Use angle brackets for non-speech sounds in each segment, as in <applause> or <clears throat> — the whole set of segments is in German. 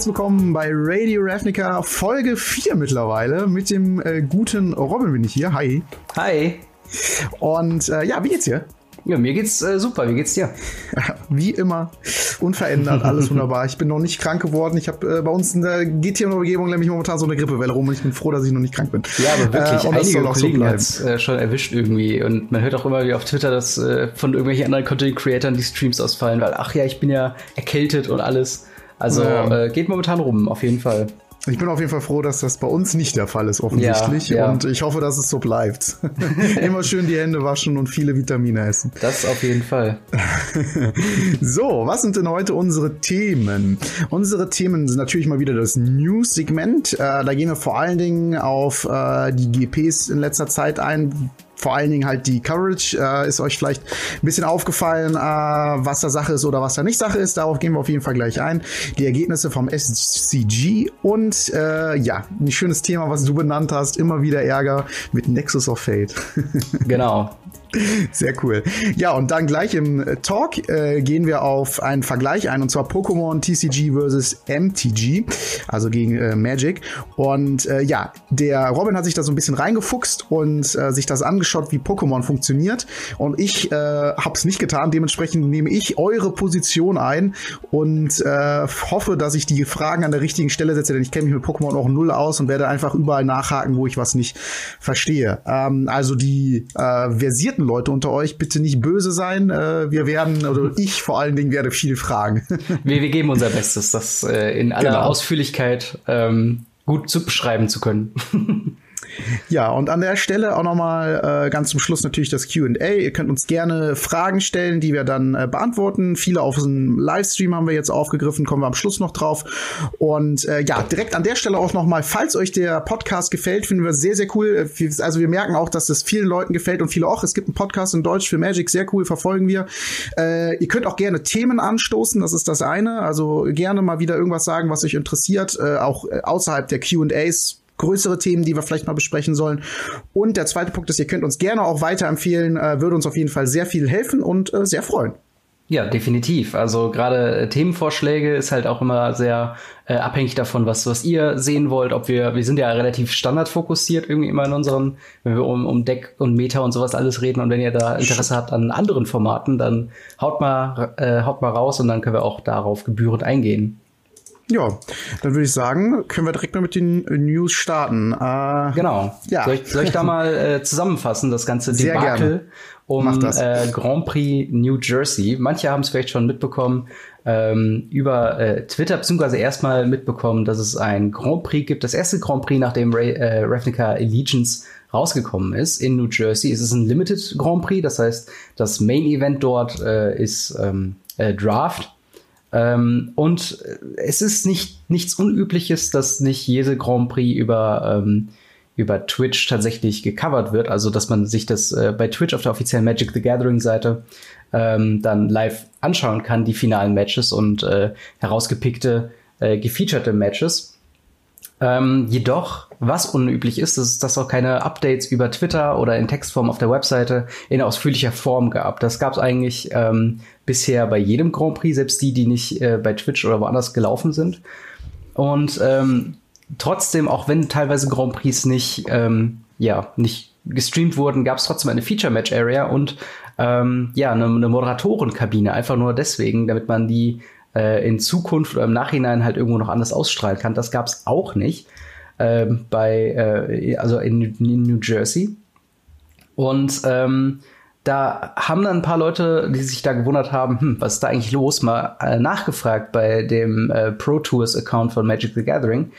herzlich willkommen bei Radio Ravnica Folge 4 mittlerweile. Mit dem äh, guten Robin bin ich hier. Hi. Hi. Und äh, ja, wie geht's dir? Ja, mir geht's äh, super. Wie geht's dir? <laughs> Wie immer, unverändert, alles wunderbar. Ich bin noch nicht krank geworden. Ich habe äh, bei uns in der der Umgebung nämlich momentan so eine Grippewelle rum und ich bin froh, dass ich noch nicht krank bin. Ja, aber wirklich, äh, einige Kollegen so hat's äh, schon erwischt irgendwie. Und man hört auch immer wieder auf Twitter, dass äh, von irgendwelchen anderen Content-Creatern die Streams ausfallen, weil ach ja, ich bin ja erkältet und alles. Also ja. äh, geht momentan rum, auf jeden Fall. Ich bin auf jeden Fall froh, dass das bei uns nicht der Fall ist, offensichtlich. Ja, ja. Und ich hoffe, dass es so bleibt. <laughs> Immer schön die Hände waschen und viele Vitamine essen. Das auf jeden Fall. <laughs> so, was sind denn heute unsere Themen? Unsere Themen sind natürlich mal wieder das News-Segment. Äh, da gehen wir vor allen Dingen auf äh, die GPs in letzter Zeit ein vor allen Dingen halt die Coverage. Äh, ist euch vielleicht ein bisschen aufgefallen, äh, was da Sache ist oder was da nicht Sache ist. Darauf gehen wir auf jeden Fall gleich ein. Die Ergebnisse vom SCG und äh, ja, ein schönes Thema, was du benannt hast. Immer wieder Ärger mit Nexus of Fate. <laughs> genau. Sehr cool. Ja, und dann gleich im Talk äh, gehen wir auf einen Vergleich ein, und zwar Pokémon TCG versus MTG, also gegen äh, Magic. Und äh, ja, der Robin hat sich da so ein bisschen reingefuchst und äh, sich das angeschaut, wie Pokémon funktioniert. Und ich äh, habe es nicht getan. Dementsprechend nehme ich eure Position ein und äh, hoffe, dass ich die Fragen an der richtigen Stelle setze, denn ich kenne mich mit Pokémon auch null aus und werde einfach überall nachhaken, wo ich was nicht verstehe. Ähm, also die äh, versierten interessierten Leute unter euch bitte nicht böse sein. Äh, wir werden, oder ich vor allen Dingen werde viel fragen. <laughs> wir, wir geben unser Bestes, das äh, in aller genau. Ausführlichkeit ähm, gut zu beschreiben zu können. <laughs> Ja, und an der Stelle auch nochmal äh, ganz zum Schluss natürlich das QA. Ihr könnt uns gerne Fragen stellen, die wir dann äh, beantworten. Viele auf dem Livestream haben wir jetzt aufgegriffen, kommen wir am Schluss noch drauf. Und äh, ja, direkt an der Stelle auch nochmal, falls euch der Podcast gefällt, finden wir sehr, sehr cool. Also wir merken auch, dass es vielen Leuten gefällt und viele auch. Es gibt einen Podcast in Deutsch für Magic, sehr cool, verfolgen wir. Äh, ihr könnt auch gerne Themen anstoßen, das ist das eine. Also gerne mal wieder irgendwas sagen, was euch interessiert, äh, auch äh, außerhalb der QAs größere Themen, die wir vielleicht mal besprechen sollen. Und der zweite Punkt ist, ihr könnt uns gerne auch weiterempfehlen, äh, würde uns auf jeden Fall sehr viel helfen und äh, sehr freuen. Ja, definitiv. Also gerade äh, Themenvorschläge ist halt auch immer sehr äh, abhängig davon, was, was ihr sehen wollt. Ob wir, wir sind ja relativ standardfokussiert irgendwie immer in unseren, wenn wir um, um Deck und Meta und sowas alles reden. Und wenn ihr da Interesse habt an anderen Formaten, dann haut mal, äh, haut mal raus und dann können wir auch darauf gebührend eingehen. Ja, dann würde ich sagen, können wir direkt mal mit den News starten. Äh, genau. Ja. Soll ich, soll ich da mal äh, zusammenfassen, das ganze Sehr Debakel gerne. um äh, Grand Prix New Jersey? Manche haben es vielleicht schon mitbekommen ähm, über äh, Twitter, beziehungsweise erstmal mitbekommen, dass es ein Grand Prix gibt. Das erste Grand Prix, nachdem Ray, äh, Ravnica Allegiance rausgekommen ist in New Jersey. Es ist ein Limited Grand Prix, das heißt, das Main Event dort äh, ist ähm, äh, Draft ähm, und es ist nicht, nichts Unübliches, dass nicht jede Grand Prix über, ähm, über Twitch tatsächlich gecovert wird. Also, dass man sich das äh, bei Twitch auf der offiziellen Magic the Gathering Seite ähm, dann live anschauen kann, die finalen Matches und äh, herausgepickte, äh, gefeaturete Matches. Ähm, jedoch, was unüblich ist, ist, dass auch keine Updates über Twitter oder in Textform auf der Webseite in ausführlicher Form gab. Das gab es eigentlich ähm, bisher bei jedem Grand Prix, selbst die, die nicht äh, bei Twitch oder woanders gelaufen sind. Und ähm, trotzdem, auch wenn teilweise Grand Prix nicht, ähm, ja, nicht gestreamt wurden, gab es trotzdem eine Feature-Match-Area und ähm, ja, eine, eine Moderatorenkabine, einfach nur deswegen, damit man die äh, in Zukunft oder im Nachhinein halt irgendwo noch anders ausstrahlen kann. Das gab es auch nicht äh, bei, äh, also in, in, New Jersey. Und ähm, da haben dann ein paar Leute, die sich da gewundert haben, hm, was ist da eigentlich los, mal äh, nachgefragt bei dem äh, Pro Tours Account von Magic the Gathering.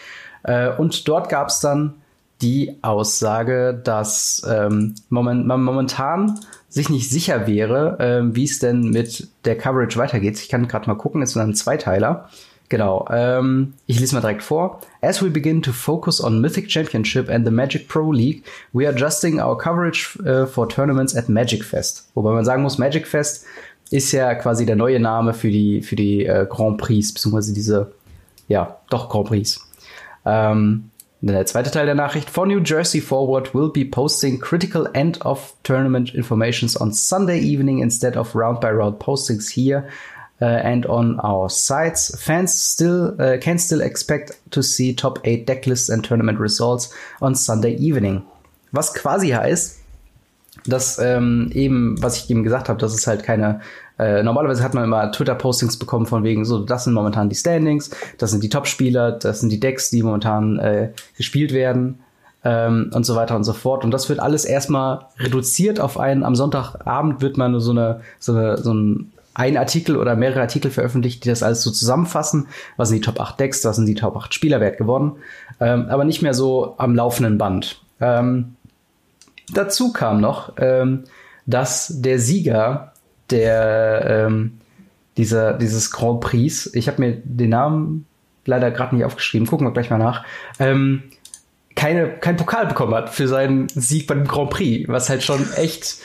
Äh, und dort gab es dann die Aussage, dass ähm, moment, man momentan sich nicht sicher wäre, äh, wie es denn mit der Coverage weitergeht. Ich kann gerade mal gucken, es ist ein Zweiteiler. Genau, ähm, ich lese mal direkt vor. As we begin to focus on Mythic Championship and the Magic Pro League, we are adjusting our coverage uh, for tournaments at Magic Fest. Wobei man sagen muss, Magic Fest ist ja quasi der neue Name für die, für die äh, Grand Prix, beziehungsweise diese, ja, doch Grand Prix. Ähm, der zweite Teil der Nachricht. For New Jersey Forward will be posting critical end of tournament informations on Sunday evening instead of round by round postings here and on our sites. Fans still uh, can still expect to see top 8 decklists and tournament results on Sunday evening. Was quasi heißt, dass ähm, eben, was ich eben gesagt habe, dass es halt keine äh, normalerweise hat man immer Twitter-Postings bekommen von wegen so, das sind momentan die Standings, das sind die Top-Spieler, das sind die Decks, die momentan äh, gespielt werden ähm, und so weiter und so fort. Und das wird alles erstmal reduziert auf einen, am Sonntagabend wird man so eine, so eine, so ein ein Artikel oder mehrere Artikel veröffentlicht, die das alles so zusammenfassen. Was sind die Top 8 Decks, was sind die Top 8 Spieler, wer hat gewonnen. Ähm, aber nicht mehr so am laufenden Band. Ähm, dazu kam noch, ähm, dass der Sieger der ähm, dieser, dieses Grand Prix, ich habe mir den Namen leider gerade nicht aufgeschrieben, gucken wir gleich mal nach, ähm, keine, kein Pokal bekommen hat für seinen Sieg beim Grand Prix, was halt schon echt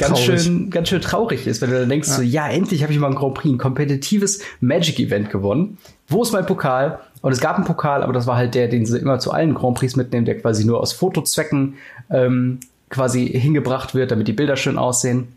ganz traurig. schön, ganz schön traurig ist, wenn du dann denkst, ja. so, ja, endlich habe ich mal ein Grand Prix, ein kompetitives Magic-Event gewonnen. Wo ist mein Pokal? Und es gab einen Pokal, aber das war halt der, den sie immer zu allen Grand Prix mitnehmen, der quasi nur aus Fotozwecken ähm, quasi hingebracht wird, damit die Bilder schön aussehen.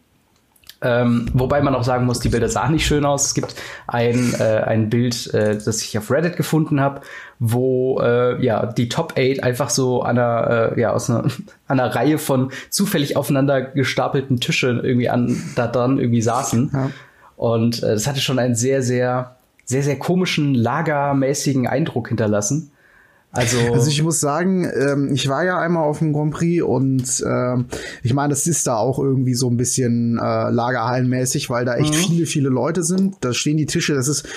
Ähm, wobei man auch sagen muss, die Bilder sahen nicht schön aus. Es gibt ein, äh, ein Bild, äh, das ich auf Reddit gefunden habe, wo äh, ja die Top 8 einfach so an einer, äh, ja, aus einer, <laughs> einer Reihe von zufällig aufeinander gestapelten Tischen irgendwie an da dran irgendwie saßen. Ja. Und äh, das hatte schon einen sehr, sehr, sehr, sehr komischen, lagermäßigen Eindruck hinterlassen. Also, also ich muss sagen, ähm, ich war ja einmal auf dem Grand Prix und äh, ich meine, das ist da auch irgendwie so ein bisschen äh, lagerhallenmäßig, weil da echt mhm. viele, viele Leute sind. Da stehen die Tische, das ist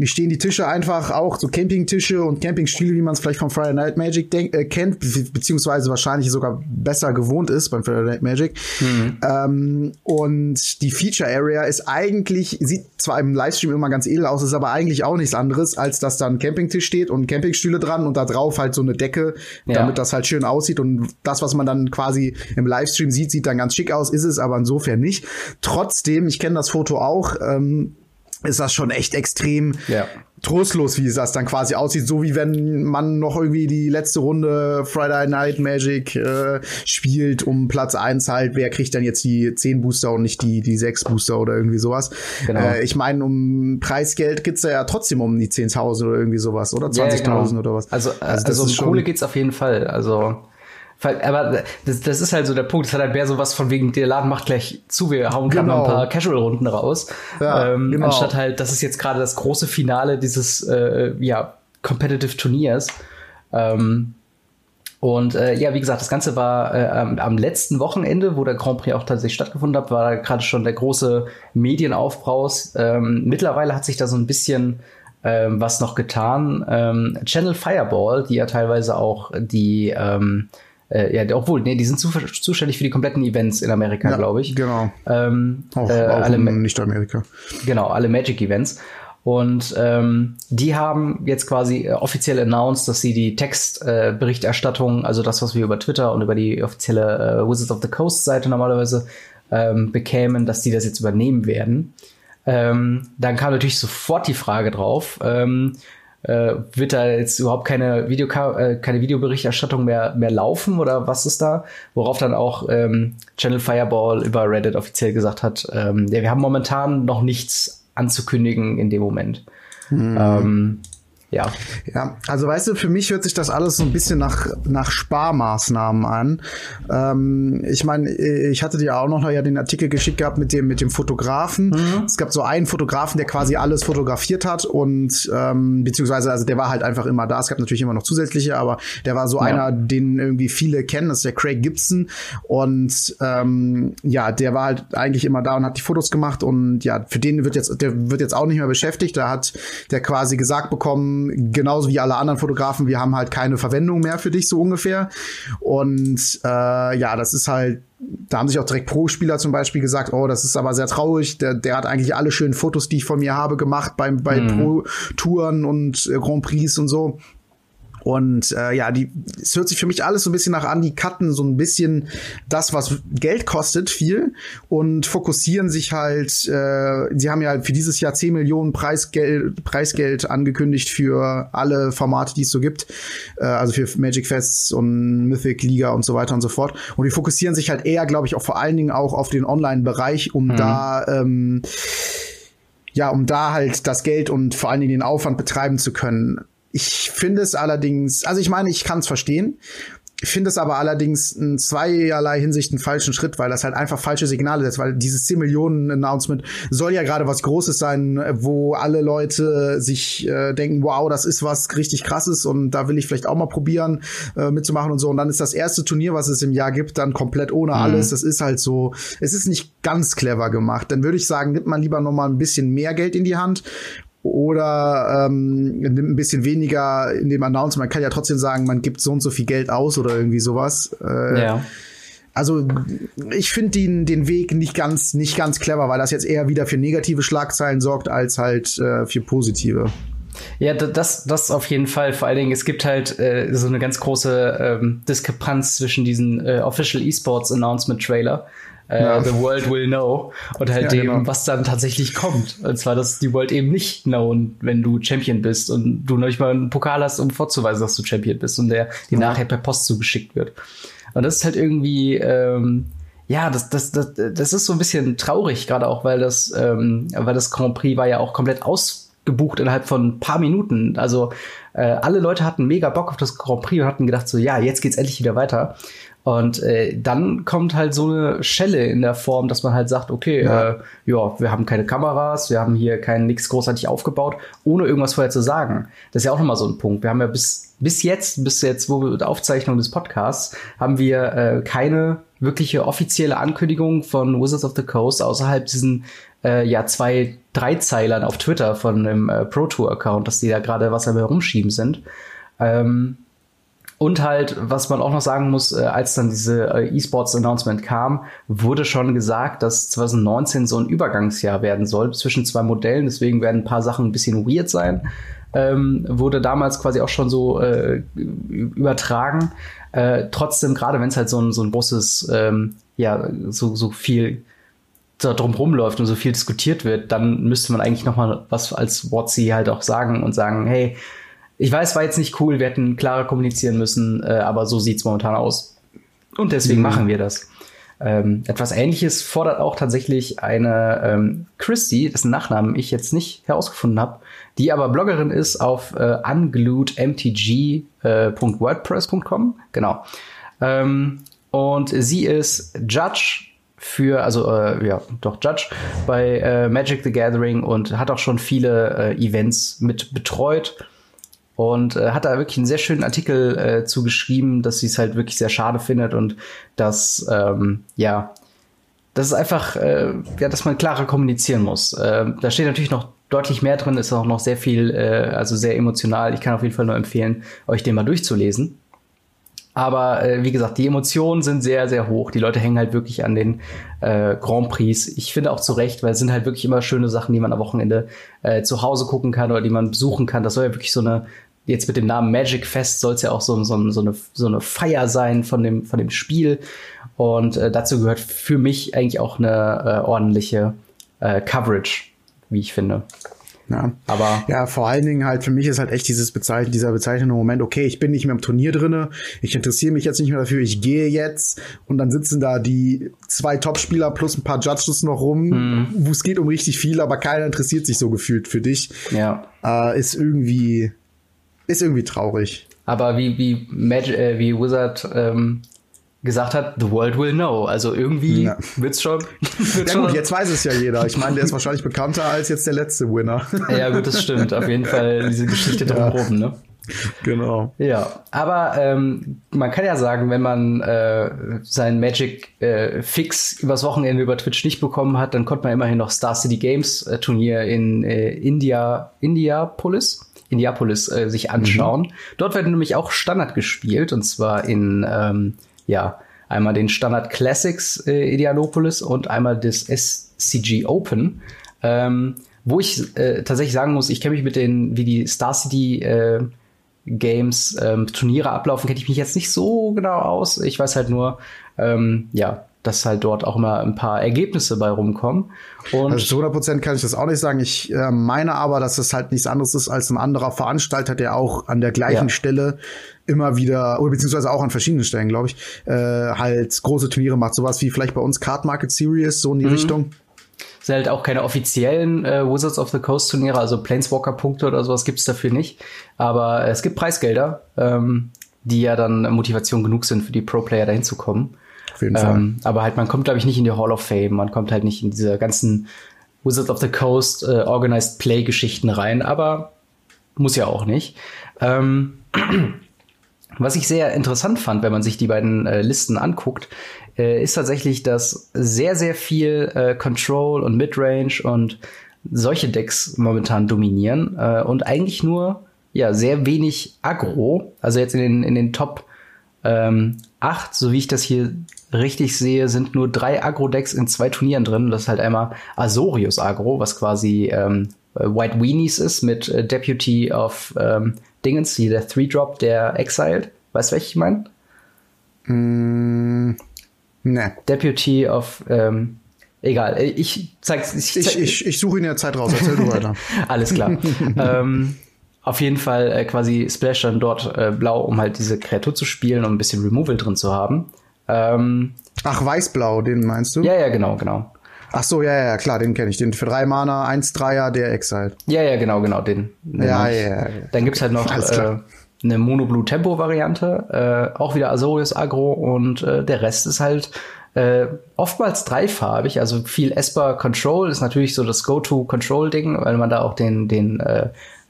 mir stehen die Tische einfach auch, so Campingtische und Campingstühle, wie man es vielleicht vom Friday Night Magic denk, äh, kennt, be beziehungsweise wahrscheinlich sogar besser gewohnt ist beim Friday Night Magic. Mhm. Ähm, und die Feature Area ist eigentlich, sieht zwar im Livestream immer ganz edel aus, ist aber eigentlich auch nichts anderes, als dass da ein Campingtisch steht und Campingstühle dran und da drauf halt so eine Decke, ja. damit das halt schön aussieht. Und das, was man dann quasi im Livestream sieht, sieht dann ganz schick aus, ist es aber insofern nicht. Trotzdem, ich kenne das Foto auch, ähm, ist das schon echt extrem ja. trostlos, wie es das dann quasi aussieht. So wie wenn man noch irgendwie die letzte Runde Friday Night Magic äh, spielt um Platz eins halt. Wer kriegt dann jetzt die 10 Booster und nicht die, die 6 Booster oder irgendwie sowas? Genau. Äh, ich meine, um Preisgeld geht's ja trotzdem um die 10.000 oder irgendwie sowas, oder? 20.000 ja, genau. oder was. Also, also, also um Kohle geht's auf jeden Fall. Also aber das, das ist halt so der Punkt. Es hat halt mehr so was von wegen, der Laden macht gleich zu, wir hauen gerade genau. ein paar Casual-Runden raus. Ja, ähm, genau. Anstatt halt, das ist jetzt gerade das große Finale dieses äh, ja, Competitive Turniers. Ähm, und äh, ja, wie gesagt, das Ganze war äh, am, am, letzten Wochenende, wo der Grand Prix auch tatsächlich stattgefunden hat, war gerade schon der große Medienaufbraus. Ähm, mittlerweile hat sich da so ein bisschen ähm, was noch getan. Ähm, Channel Fireball, die ja teilweise auch die ähm, äh, ja, obwohl, nee, die sind zuständig für die kompletten Events in Amerika, ja, glaube ich. Genau. Ähm, auch, äh, auch alle nicht Amerika. Genau, alle Magic-Events. Und ähm, die haben jetzt quasi äh, offiziell announced, dass sie die Textberichterstattung, äh, also das, was wir über Twitter und über die offizielle äh, Wizards of the Coast Seite normalerweise ähm, bekämen, dass die das jetzt übernehmen werden. Ähm, dann kam natürlich sofort die Frage drauf, ähm, äh, wird da jetzt überhaupt keine, Video äh, keine Videoberichterstattung mehr, mehr laufen oder was ist da? Worauf dann auch ähm, Channel Fireball über Reddit offiziell gesagt hat, ähm, ja, wir haben momentan noch nichts anzukündigen in dem Moment. Mhm. Ähm, ja. Ja, also weißt du, für mich hört sich das alles so ein bisschen nach, nach Sparmaßnahmen an. Ähm, ich meine, ich hatte dir auch noch ja den Artikel geschickt gehabt mit dem, mit dem Fotografen. Mhm. Es gab so einen Fotografen, der quasi alles fotografiert hat und ähm, beziehungsweise, also der war halt einfach immer da. Es gab natürlich immer noch zusätzliche, aber der war so ja. einer, den irgendwie viele kennen, das ist der Craig Gibson. Und ähm, ja, der war halt eigentlich immer da und hat die Fotos gemacht und ja, für den wird jetzt, der wird jetzt auch nicht mehr beschäftigt. Da hat der quasi gesagt bekommen, genauso wie alle anderen Fotografen, wir haben halt keine Verwendung mehr für dich, so ungefähr. Und äh, ja, das ist halt da haben sich auch direkt Pro-Spieler zum Beispiel gesagt, oh, das ist aber sehr traurig. Der, der hat eigentlich alle schönen Fotos, die ich von mir habe, gemacht beim, bei mhm. Pro-Touren und äh, Grand Prix und so. Und äh, ja, die, es hört sich für mich alles so ein bisschen nach an, die cutten so ein bisschen das, was Geld kostet, viel und fokussieren sich halt, äh, sie haben ja für dieses Jahr 10 Millionen Preisgeld, Preisgeld angekündigt für alle Formate, die es so gibt, äh, also für Magic Fests und Mythic Liga und so weiter und so fort. Und die fokussieren sich halt eher, glaube ich, auch vor allen Dingen auch auf den Online-Bereich, um mhm. da ähm, ja, um da halt das Geld und vor allen Dingen den Aufwand betreiben zu können. Ich finde es allerdings, also ich meine, ich kann es verstehen. Ich finde es aber allerdings in zweierlei Hinsicht einen falschen Schritt, weil das halt einfach falsche Signale setzt, weil dieses 10 Millionen Announcement soll ja gerade was Großes sein, wo alle Leute sich äh, denken, wow, das ist was richtig krasses und da will ich vielleicht auch mal probieren äh, mitzumachen und so. Und dann ist das erste Turnier, was es im Jahr gibt, dann komplett ohne mhm. alles. Das ist halt so, es ist nicht ganz clever gemacht. Dann würde ich sagen, nimmt man lieber noch mal ein bisschen mehr Geld in die Hand oder ähm, ein bisschen weniger in dem Announcement. Man kann ja trotzdem sagen, man gibt so und so viel Geld aus oder irgendwie sowas. Äh, ja. Also ich finde den, den Weg nicht ganz, nicht ganz clever, weil das jetzt eher wieder für negative Schlagzeilen sorgt, als halt äh, für positive. Ja, das, das auf jeden Fall. Vor allen Dingen, es gibt halt äh, so eine ganz große ähm, Diskrepanz zwischen diesen äh, Official Esports Announcement Trailer äh, ja. The World Will Know und halt ja, dem, genau. was dann tatsächlich kommt. Und zwar, dass die World eben nicht known, wenn du Champion bist und du noch nicht mal einen Pokal hast, um vorzuweisen, dass du Champion bist und der dir ja. nachher per Post zugeschickt wird. Und das ist halt irgendwie, ähm, ja, das, das, das, das ist so ein bisschen traurig, gerade auch, weil das, ähm, weil das Grand Prix war ja auch komplett ausgebucht innerhalb von ein paar Minuten. Also äh, alle Leute hatten mega Bock auf das Grand Prix und hatten gedacht so, ja, jetzt geht's endlich wieder weiter. Und äh, dann kommt halt so eine Schelle in der Form, dass man halt sagt, okay, ja, äh, ja wir haben keine Kameras, wir haben hier kein nichts großartig aufgebaut, ohne irgendwas vorher zu sagen. Das ist ja auch nochmal so ein Punkt. Wir haben ja bis, bis jetzt, bis jetzt, wo wir die Aufzeichnung des Podcasts, haben wir äh, keine wirkliche offizielle Ankündigung von Wizards of the Coast außerhalb diesen äh, ja zwei Dreizeilern auf Twitter von dem äh, Pro Tour Account, dass die da gerade was am herumschieben sind. Ähm, und halt, was man auch noch sagen muss, äh, als dann diese äh, E-Sports-Announcement kam, wurde schon gesagt, dass 2019 so ein Übergangsjahr werden soll zwischen zwei Modellen. Deswegen werden ein paar Sachen ein bisschen weird sein. Ähm, wurde damals quasi auch schon so äh, übertragen. Äh, trotzdem, gerade wenn es halt so ein, so ein großes, ähm, ja, so, so viel da drum rumläuft und so viel diskutiert wird, dann müsste man eigentlich noch mal was als WotC halt auch sagen und sagen, hey, ich weiß, war jetzt nicht cool, wir hätten klarer kommunizieren müssen, äh, aber so sieht's momentan aus. Und deswegen mhm. machen wir das. Ähm, etwas ähnliches fordert auch tatsächlich eine ähm, Christy, dessen Nachnamen ich jetzt nicht herausgefunden habe, die aber Bloggerin ist auf äh, ungluedmtg.wordpress.com. Äh, genau. Ähm, und sie ist Judge für, also äh, ja, doch Judge bei äh, Magic the Gathering und hat auch schon viele äh, Events mit betreut und äh, hat da wirklich einen sehr schönen Artikel äh, zugeschrieben, dass sie es halt wirklich sehr schade findet und dass ähm, ja, das ist einfach, äh, ja, dass man klarer kommunizieren muss. Äh, da steht natürlich noch deutlich mehr drin, ist auch noch sehr viel, äh, also sehr emotional. Ich kann auf jeden Fall nur empfehlen, euch den mal durchzulesen. Aber äh, wie gesagt, die Emotionen sind sehr, sehr hoch. Die Leute hängen halt wirklich an den äh, Grand Prix. Ich finde auch zu Recht, weil es sind halt wirklich immer schöne Sachen, die man am Wochenende äh, zu Hause gucken kann oder die man besuchen kann. Das soll ja wirklich so eine, jetzt mit dem Namen Magic Fest soll es ja auch so, so, so, eine, so eine Feier sein von dem, von dem Spiel. Und äh, dazu gehört für mich eigentlich auch eine äh, ordentliche äh, Coverage, wie ich finde. Ja. Aber ja, vor allen Dingen halt für mich ist halt echt dieses Bezeichnen, dieser bezeichnende Moment, okay, ich bin nicht mehr im Turnier drinne, ich interessiere mich jetzt nicht mehr dafür, ich gehe jetzt und dann sitzen da die zwei Topspieler plus ein paar Judges noch rum, mhm. wo es geht um richtig viel, aber keiner interessiert sich so gefühlt für dich. Ja. Äh, ist irgendwie ist irgendwie traurig. Aber wie wie Magic, äh, wie Wizard ähm, gesagt hat, the world will know. Also irgendwie ja. wird's schon. Wird's <laughs> ja gut, jetzt weiß es ja jeder. Ich meine, der ist wahrscheinlich bekannter als jetzt der letzte Winner. <laughs> ja gut, das stimmt. Auf jeden Fall diese Geschichte <laughs> drumherum, ja. ne? Genau. Ja, aber ähm, man kann ja sagen, wenn man äh, sein Magic äh, Fix übers Wochenende über Twitch nicht bekommen hat, dann konnte man immerhin noch Star City Games äh, Turnier in äh, India, Indiapolis, Indiapolis äh, sich anschauen. Mhm. Dort werden nämlich auch Standard gespielt und zwar in ähm, ja, einmal den Standard Classics äh, Idealopolis und einmal das SCG Open. Ähm, wo ich äh, tatsächlich sagen muss, ich kenne mich mit den, wie die Star City äh, Games ähm, Turniere ablaufen, kenne ich mich jetzt nicht so genau aus. Ich weiß halt nur, ähm, ja, dass halt dort auch immer ein paar Ergebnisse bei rumkommen. Und also zu 100 Prozent kann ich das auch nicht sagen. Ich äh, meine aber, dass es halt nichts anderes ist als ein anderer Veranstalter, der auch an der gleichen ja. Stelle immer wieder, oder beziehungsweise auch an verschiedenen Stellen, glaube ich, äh, halt große Turniere macht. Sowas wie vielleicht bei uns Card Market Series, so in die mhm. Richtung. sind halt auch keine offiziellen äh, Wizards of the Coast Turniere, also Planeswalker-Punkte oder sowas gibt's dafür nicht. Aber es gibt Preisgelder, ähm, die ja dann Motivation genug sind für die Pro-Player dahin zu kommen. Auf jeden Fall. Ähm, aber halt, man kommt, glaube ich, nicht in die Hall of Fame, man kommt halt nicht in diese ganzen Wizards of the Coast äh, Organized Play-Geschichten rein, aber muss ja auch nicht. Ähm, <clears throat> was ich sehr interessant fand, wenn man sich die beiden äh, Listen anguckt, äh, ist tatsächlich, dass sehr, sehr viel äh, Control und Midrange und solche Decks momentan dominieren äh, und eigentlich nur ja sehr wenig Aggro. Also jetzt in den, in den Top ähm, 8, so wie ich das hier richtig sehe, sind nur drei Agro-Decks in zwei Turnieren drin. Das ist halt einmal Azorius Agro, was quasi ähm, White Weenies ist mit äh, Deputy of ähm, Dingens, hier der Three-Drop, der Exiled. Weißt du, welche ich meine? Mm, ne. Deputy of ähm, Egal, äh, ich zeig's. Ich, zeig, ich, ich, ich suche in der Zeit raus, erzähl du weiter. <laughs> Alles klar. <laughs> ähm, auf jeden Fall äh, quasi Splash dann dort äh, blau, um halt diese Kreatur zu spielen und ein bisschen Removal drin zu haben. Ähm, Ach, weiß-blau, den meinst du? Ja, ja, genau, genau. Ach so, ja, ja, klar, den kenne ich. Den für drei Mana, 1-3er, der Exile. Ja, ja, genau, genau, den. den ja, ja, ja, Dann gibt's halt noch äh, eine Mono-Blue-Tempo-Variante, äh, auch wieder Azorius Agro und äh, der Rest ist halt äh, oftmals dreifarbig, also viel Esper Control ist natürlich so das Go-To-Control-Ding, weil man da auch den, den, äh,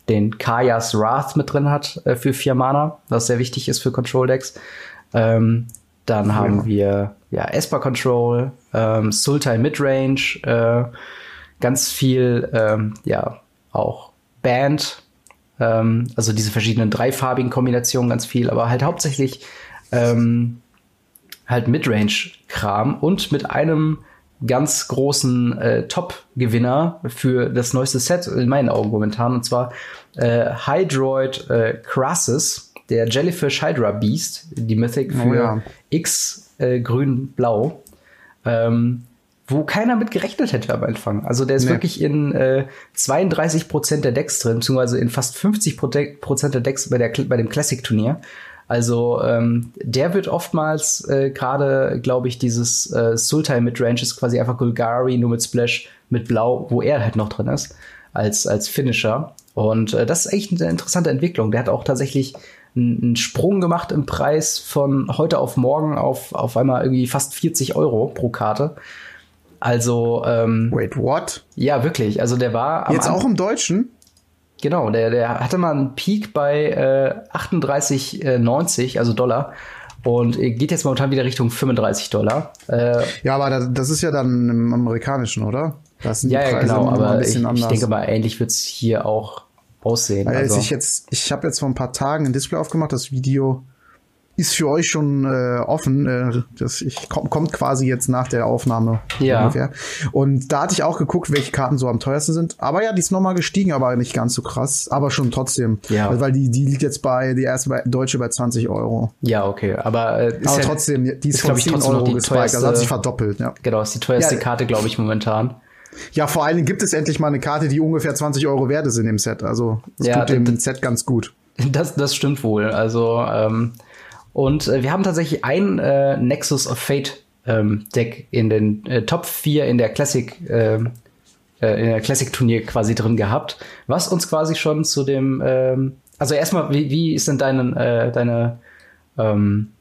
den Kaya's Wrath mit drin hat äh, für vier Mana, was sehr wichtig ist für Control-Decks. Ähm, dann ja. haben wir ja Esper Control, ähm, Sultai Midrange, äh, ganz viel, ähm, ja, auch Band, ähm, also diese verschiedenen dreifarbigen Kombinationen ganz viel, aber halt hauptsächlich ähm, halt Midrange-Kram und mit einem ganz großen äh, Top-Gewinner für das neueste Set in meinen Augen momentan und zwar äh, Hydroid äh, Crassus der Jellyfish Hydra Beast, die Mythic oh für oh, ja. X äh, grün-blau, ähm, wo keiner mit gerechnet hätte am Anfang. Also der ist nee. wirklich in äh, 32 Prozent der Decks drin, beziehungsweise in fast 50 Prozent der Decks bei, der, bei dem Classic-Turnier. Also ähm, der wird oftmals äh, gerade, glaube ich, dieses äh, Sultai Midrange ist quasi einfach Gulgari nur mit Splash mit Blau, wo er halt noch drin ist als als Finisher. Und äh, das ist echt eine interessante Entwicklung. Der hat auch tatsächlich einen Sprung gemacht im Preis von heute auf morgen auf, auf einmal irgendwie fast 40 Euro pro Karte. Also, ähm, Wait, what? Ja, wirklich. Also der war. Jetzt auch im Deutschen? Genau, der, der hatte mal einen Peak bei äh, 38,90, also Dollar. Und geht jetzt momentan wieder Richtung 35 Dollar. Äh, ja, aber das ist ja dann im amerikanischen, oder? Das sind ja, ja, genau, aber ich, ich, denke mal, ähnlich wird's hier auch aussehen. Also, ich jetzt, ich habe jetzt vor ein paar Tagen ein Display aufgemacht, das Video ist für euch schon äh, offen. Äh, das ich, komm, kommt quasi jetzt nach der Aufnahme ja. ungefähr. Und da hatte ich auch geguckt, welche Karten so am teuersten sind. Aber ja, die ist nochmal gestiegen, aber nicht ganz so krass. Aber schon trotzdem. Ja. Also, weil die, die liegt jetzt bei, die erste bei, deutsche bei 20 Euro. Ja, okay. Aber, äh, aber ja, trotzdem, die ist, ist von 10 Euro gespiked. Also hat sich verdoppelt, ja. Genau, ist die teuerste ja, Karte, glaube ich, momentan. Ja, vor allen Dingen gibt es endlich mal eine Karte, die ungefähr 20 Euro wert ist in dem Set. Also es ja, tut dem Set ganz gut. <laughs> Das, das stimmt wohl. Also ähm, und äh, wir haben tatsächlich ein äh, Nexus of Fate ähm, Deck in den äh, Top 4 in der Classic ähm, äh, in der Classic Turnier quasi drin gehabt, was uns quasi schon zu dem ähm, also erstmal wie, wie ist denn deine äh, deine ähm,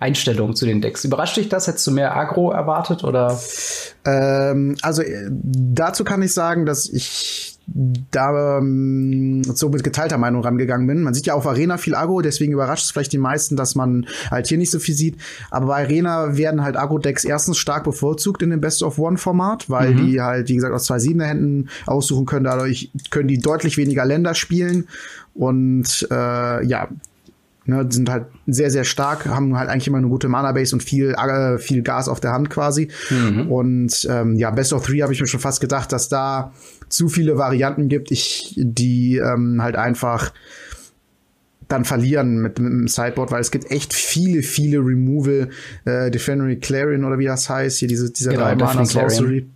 Einstellung zu den Decks. Überrascht dich das? Hättest du mehr Agro erwartet oder? Ähm, also äh, dazu kann ich sagen, dass ich da ähm, so mit geteilter Meinung rangegangen bin. Man sieht ja auf Arena viel Agro, deswegen überrascht es vielleicht die meisten, dass man halt hier nicht so viel sieht. Aber bei Arena werden halt Agro-Decks erstens stark bevorzugt in dem Best-of-One-Format, weil mhm. die halt, wie gesagt, aus zwei siebener Händen aussuchen können. Dadurch können die deutlich weniger Länder spielen. Und äh, ja, Ne, sind halt sehr, sehr stark, haben halt eigentlich immer eine gute Mana-Base und viel, äh, viel Gas auf der Hand quasi. Mhm. Und ähm, ja, Best of Three habe ich mir schon fast gedacht, dass da zu viele Varianten gibt, ich, die ähm, halt einfach dann verlieren mit, mit dem Sideboard, weil es gibt echt viele, viele Removal, äh, Defendery Clarion oder wie das heißt, hier diese, dieser genau, drei Mana Sorcery.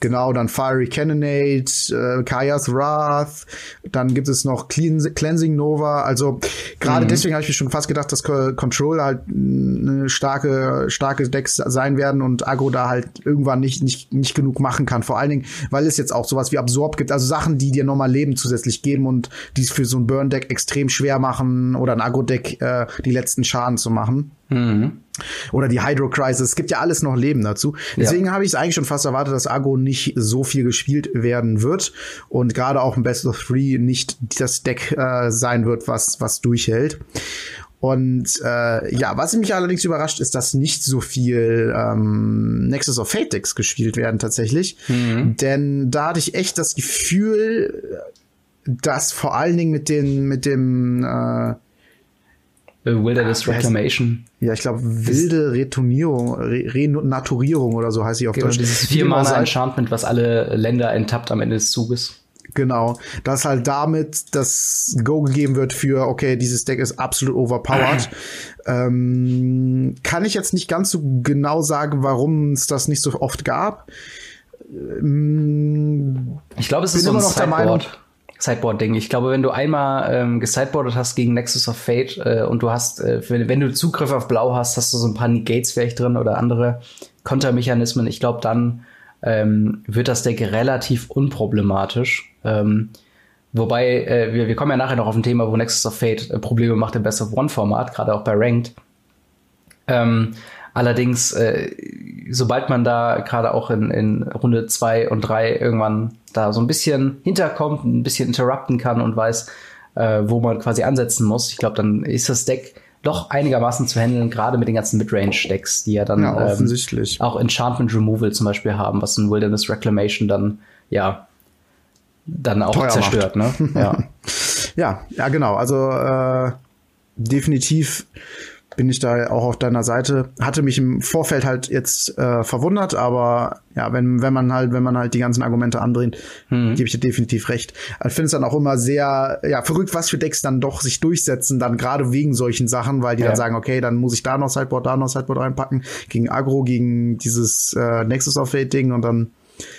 Genau, dann Fiery Cannonade, äh, Kaya's Wrath, dann gibt es noch Clean Cleansing Nova. Also gerade mhm. deswegen habe ich mir schon fast gedacht, dass Control halt eine starke, starke Decks sein werden und Agro da halt irgendwann nicht, nicht, nicht genug machen kann. Vor allen Dingen, weil es jetzt auch sowas wie Absorb gibt, also Sachen, die dir nochmal Leben zusätzlich geben und die es für so ein Burn-Deck extrem schwer machen oder ein Agro-Deck äh, die letzten Schaden zu machen. Mhm. Oder die Hydro Crisis. Es gibt ja alles noch Leben dazu. Deswegen ja. habe ich es eigentlich schon fast erwartet, dass Agro nicht so viel gespielt werden wird und gerade auch im Best of Three nicht das Deck äh, sein wird, was, was durchhält. Und äh, ja, was mich allerdings überrascht, ist, dass nicht so viel ähm, Nexus of Fate Decks gespielt werden tatsächlich. Mhm. Denn da hatte ich echt das Gefühl, dass vor allen Dingen mit den mit dem äh, Wilderness Reclamation. Ja, ich glaube, wilde Returnierung, Re Renaturierung oder so heißt sie auf genau, Deutsch. Dieses viermal Enchantment, was alle Länder enttappt am Ende des Zuges. Genau, dass halt damit das Go gegeben wird für, okay, dieses Deck ist absolut overpowered. <clears throat> ähm, kann ich jetzt nicht ganz so genau sagen, warum es das nicht so oft gab. Ähm, ich glaube, es ist so ein Sideboard. Sideboard-Ding. Ich glaube, wenn du einmal ähm, gesideboardet hast gegen Nexus of Fate äh, und du hast, äh, wenn, wenn, du Zugriff auf Blau hast, hast du so ein paar Negates vielleicht drin oder andere Kontermechanismen. Ich glaube, dann ähm, wird das Deck relativ unproblematisch. Ähm, wobei, äh, wir, wir kommen ja nachher noch auf ein Thema, wo Nexus of Fate äh, Probleme macht im Best of One-Format, gerade auch bei Ranked. Ähm, allerdings, äh, sobald man da gerade auch in, in Runde 2 und 3 irgendwann da so ein bisschen hinterkommt, ein bisschen interrupten kann und weiß, äh, wo man quasi ansetzen muss, ich glaube, dann ist das Deck doch einigermaßen zu handeln, gerade mit den ganzen Midrange-Decks, die ja dann ja, ähm, offensichtlich. Auch Enchantment Removal zum Beispiel haben, was ein Wilderness Reclamation dann, ja, dann auch Teuer zerstört, macht. ne? Ja. <laughs> ja, ja, genau. Also äh, definitiv bin ich da auch auf deiner Seite. Hatte mich im Vorfeld halt jetzt äh, verwundert, aber ja, wenn, wenn man halt, wenn man halt die ganzen Argumente andreht, hm. gebe ich dir definitiv recht. Ich finde es dann auch immer sehr, ja, verrückt, was für Decks dann doch sich durchsetzen, dann gerade wegen solchen Sachen, weil die ja. dann sagen, okay, dann muss ich da noch Sideboard, da noch Sideboard reinpacken, gegen Agro, gegen dieses äh, Nexus of Fate Ding und dann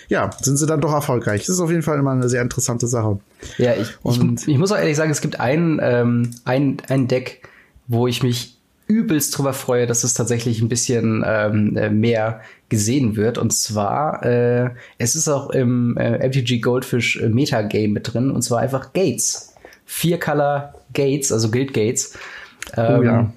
ja, sind sie dann doch erfolgreich. Das ist auf jeden Fall immer eine sehr interessante Sache. Ja, ich, und ich, ich muss auch ehrlich sagen, es gibt ein, ähm, ein, ein Deck, wo ich mich übelst drüber freue, dass es tatsächlich ein bisschen ähm, äh, mehr gesehen wird. Und zwar, äh, es ist auch im äh, MTG Goldfish äh, Metagame mit drin, und zwar einfach Gates. Vier Color Gates, also Guild Gates. Ähm, oh ja.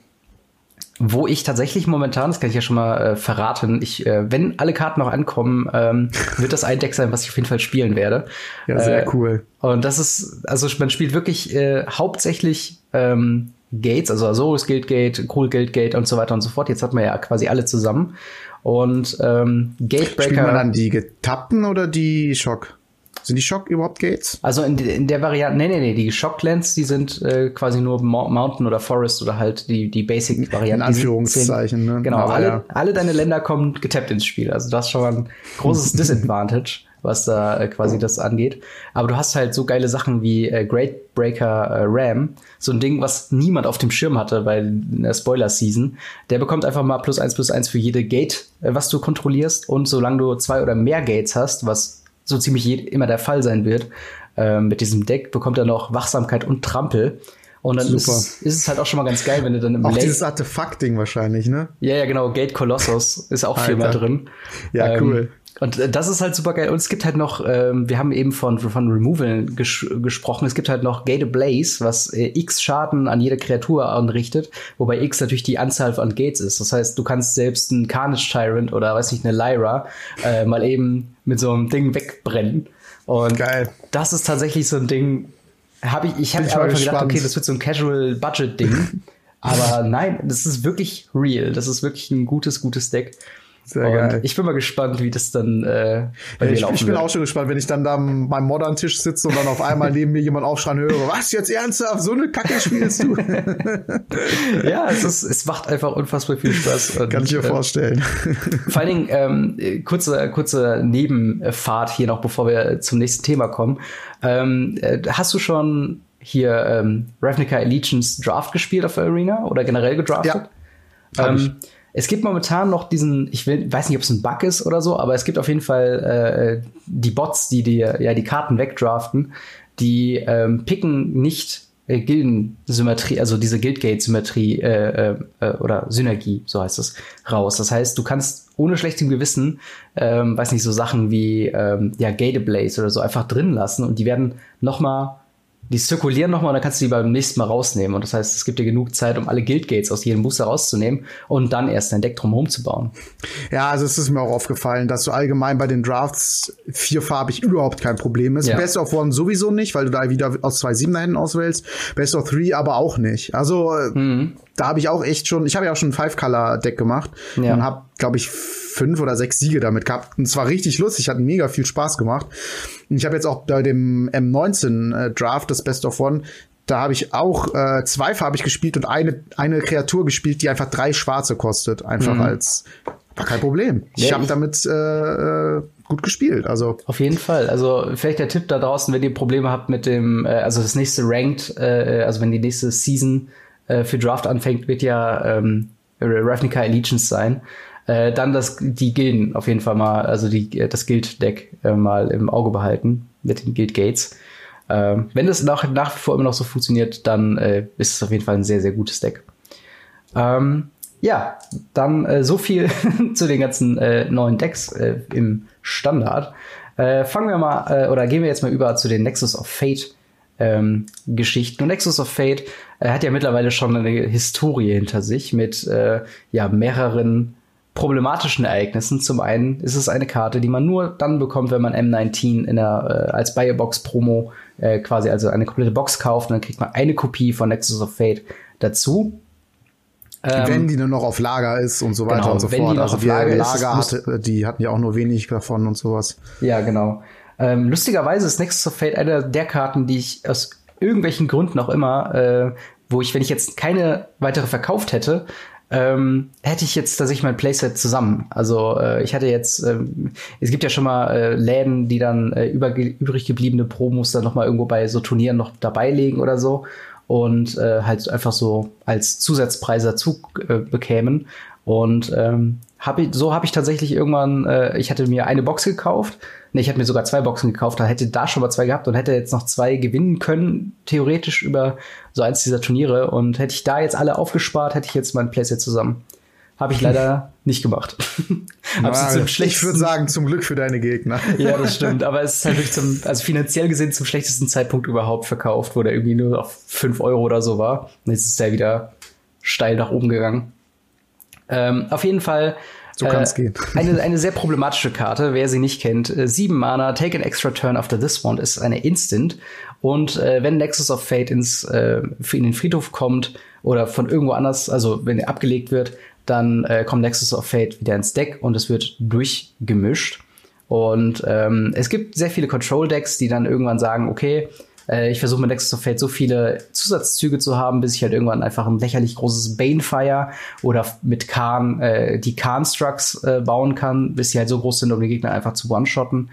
Wo ich tatsächlich momentan, das kann ich ja schon mal äh, verraten, ich, äh, wenn alle Karten noch ankommen, ähm, <laughs> wird das ein Deck sein, was ich auf jeden Fall spielen werde. Ja, sehr äh, cool. Und das ist, also man spielt wirklich äh, hauptsächlich ähm, Gates, also Azorus Guild Gate, Cool Guild Gate und so weiter und so fort. Jetzt hat man ja quasi alle zusammen. Und ähm, Gatebreaker. Spielt man dann die getappten oder die Schock? Sind die Schock überhaupt Gates? Also in, in der Variante, nee, nee, nee, die Shocklands, die sind äh, quasi nur Mountain oder Forest oder halt die, die Basic-Varianten. In Anführungszeichen, ne? Genau, alle, ja. alle deine Länder kommen getappt ins Spiel. Also das ist schon mal ein großes <laughs> Disadvantage was da äh, quasi das angeht. Aber du hast halt so geile Sachen wie äh, Great Breaker äh, Ram, so ein Ding, was niemand auf dem Schirm hatte bei der Spoiler-Season. Der bekommt einfach mal plus eins plus eins für jede Gate, äh, was du kontrollierst. Und solange du zwei oder mehr Gates hast, was so ziemlich immer der Fall sein wird, äh, mit diesem Deck, bekommt er noch Wachsamkeit und Trampel. Und dann ist, ist, es halt auch schon mal ganz geil, wenn du dann im Auch Late dieses Artefakt-Ding wahrscheinlich, ne? Ja, ja, genau. Gate Colossus ist auch viermal drin. Ja, ähm, cool. Und äh, das ist halt super geil. Und es gibt halt noch, ähm, wir haben eben von, von Removal ges gesprochen, es gibt halt noch Gate Blaze, was äh, X Schaden an jede Kreatur anrichtet, wobei X natürlich die Anzahl an Gates ist. Das heißt, du kannst selbst einen Carnage Tyrant oder weiß nicht, eine Lyra äh, mal eben mit so einem Ding wegbrennen. Und geil. das ist tatsächlich so ein Ding, habe ich, ich habe einfach gedacht, okay, das wird so ein Casual Budget Ding. <laughs> Aber nein, das ist wirklich real. Das ist wirklich ein gutes, gutes Deck. Sehr und geil. Ich bin mal gespannt, wie das dann äh, bei ja, ich, laufen Ich bin wird. auch schon gespannt, wenn ich dann da am meinem Modern-Tisch sitze und dann auf einmal neben mir jemand aufschreien höre, was jetzt ernsthaft, so eine Kacke spielst du? <laughs> ja, es, ist, es macht einfach unfassbar viel Spaß. Und, Kann ich mir äh, vorstellen. Vor allen Dingen, ähm, kurze, kurze Nebenfahrt hier noch, bevor wir zum nächsten Thema kommen. Ähm, äh, hast du schon hier ähm, Ravnica Allegiance Draft gespielt auf der Arena oder generell gedraftet? Ja, ähm, es gibt momentan noch diesen, ich will, weiß nicht, ob es ein Bug ist oder so, aber es gibt auf jeden Fall äh, die Bots, die dir ja die Karten wegdraften, die ähm, picken nicht äh, Gildensymmetrie, also diese Guildgate-Symmetrie äh, äh, äh, oder Synergie, so heißt es, raus. Das heißt, du kannst ohne schlechtem Gewissen, ähm, weiß nicht, so Sachen wie ähm, ja, Gate oder so einfach drin lassen und die werden noch mal die zirkulieren nochmal und dann kannst du die beim nächsten Mal rausnehmen. Und das heißt, es gibt dir genug Zeit, um alle Guildgates aus jedem Booster rauszunehmen und dann erst dein Deck drumherum zu bauen. Ja, also es ist mir auch aufgefallen, dass du allgemein bei den Drafts vierfarbig überhaupt kein Problem ist. Ja. Best of One sowieso nicht, weil du da wieder aus zwei Siebener hinten auswählst. Best of Three aber auch nicht. Also äh, mhm. da habe ich auch echt schon, ich habe ja auch schon ein Five-Color-Deck gemacht ja. und habe, glaube ich, fünf oder sechs Siege damit gehabt. Und es war richtig lustig, hat mega viel Spaß gemacht. Und ich habe jetzt auch bei dem M19 äh, Draft, das Best of One, da habe ich auch äh, zweifarbig gespielt und eine, eine Kreatur gespielt, die einfach drei Schwarze kostet. Einfach mhm. als war kein Problem. Ich ja, habe damit äh, äh, gut gespielt. Also auf jeden Fall. Also vielleicht der Tipp da draußen, wenn ihr Probleme habt mit dem, äh, also das nächste Ranked, äh, also wenn die nächste Season äh, für Draft anfängt, wird ja ähm, Ravnica Allegiance sein äh, dann das, die Gilden auf jeden Fall mal, also die, äh, das Guild-Deck äh, mal im Auge behalten mit den Guild-Gates. Äh, wenn das nach, nach wie vor immer noch so funktioniert, dann äh, ist es auf jeden Fall ein sehr, sehr gutes Deck. Ähm, ja, dann äh, so viel <laughs> zu den ganzen neuen Decks im Standard. Fangen wir mal, oder gehen wir jetzt mal über zu den Nexus of Fate ähm, Geschichten. Und Nexus of Fate äh, hat ja mittlerweile schon eine Historie hinter sich mit äh, ja mehreren problematischen Ereignissen. Zum einen ist es eine Karte, die man nur dann bekommt, wenn man M19 in der, äh, als Buy-a-Box-Promo äh, quasi also eine komplette Box kauft und dann kriegt man eine Kopie von Nexus of Fate dazu. Ähm, wenn die nur noch auf Lager ist und so weiter genau, und so wenn fort. Die noch also auf Lager, Lager ist, hatte, die hatten ja auch nur wenig davon und sowas. Ja, genau. Ähm, lustigerweise ist Nexus of Fate eine der Karten, die ich aus irgendwelchen Gründen auch immer, äh, wo ich, wenn ich jetzt keine weitere verkauft hätte, ähm, hätte ich jetzt tatsächlich mein Playset zusammen. Also äh, ich hatte jetzt, ähm, es gibt ja schon mal äh, Läden, die dann äh, übrig gebliebene Promos dann noch mal irgendwo bei so Turnieren noch dabei legen oder so und äh, halt einfach so als Zusatzpreis dazu äh, bekämen. Und ähm, hab ich, so habe ich tatsächlich irgendwann, äh, ich hatte mir eine Box gekauft. Ne, ich hatte mir sogar zwei Boxen gekauft, da hätte da schon mal zwei gehabt und hätte jetzt noch zwei gewinnen können, theoretisch über so eins dieser Turniere. Und hätte ich da jetzt alle aufgespart, hätte ich jetzt mein Playset zusammen. Habe ich leider <laughs> nicht gemacht. zum ich würde sagen, zum Glück für deine Gegner. ja, das <laughs> stimmt. Aber es ist halt wirklich zum, also finanziell gesehen zum schlechtesten Zeitpunkt überhaupt verkauft, wo der irgendwie nur auf fünf Euro oder so war. Und jetzt ist der wieder steil nach oben gegangen. Ähm, auf jeden Fall so kann es äh, gehen. Eine, eine sehr problematische Karte, wer sie nicht kennt. Äh, sieben Mana, take an extra turn after this one ist eine Instant. Und äh, wenn Nexus of Fate ins, äh, in den Friedhof kommt oder von irgendwo anders, also wenn er abgelegt wird, dann äh, kommt Nexus of Fate wieder ins Deck und es wird durchgemischt. Und ähm, es gibt sehr viele Control-Decks, die dann irgendwann sagen, okay, äh, ich versuche mit Nexus of Fate so viele Zusatzzüge zu haben, bis ich halt irgendwann einfach ein lächerlich großes Banefire oder mit Khan äh, die Khan-Strucks äh, bauen kann, bis sie halt so groß sind, um die Gegner einfach zu one-shotten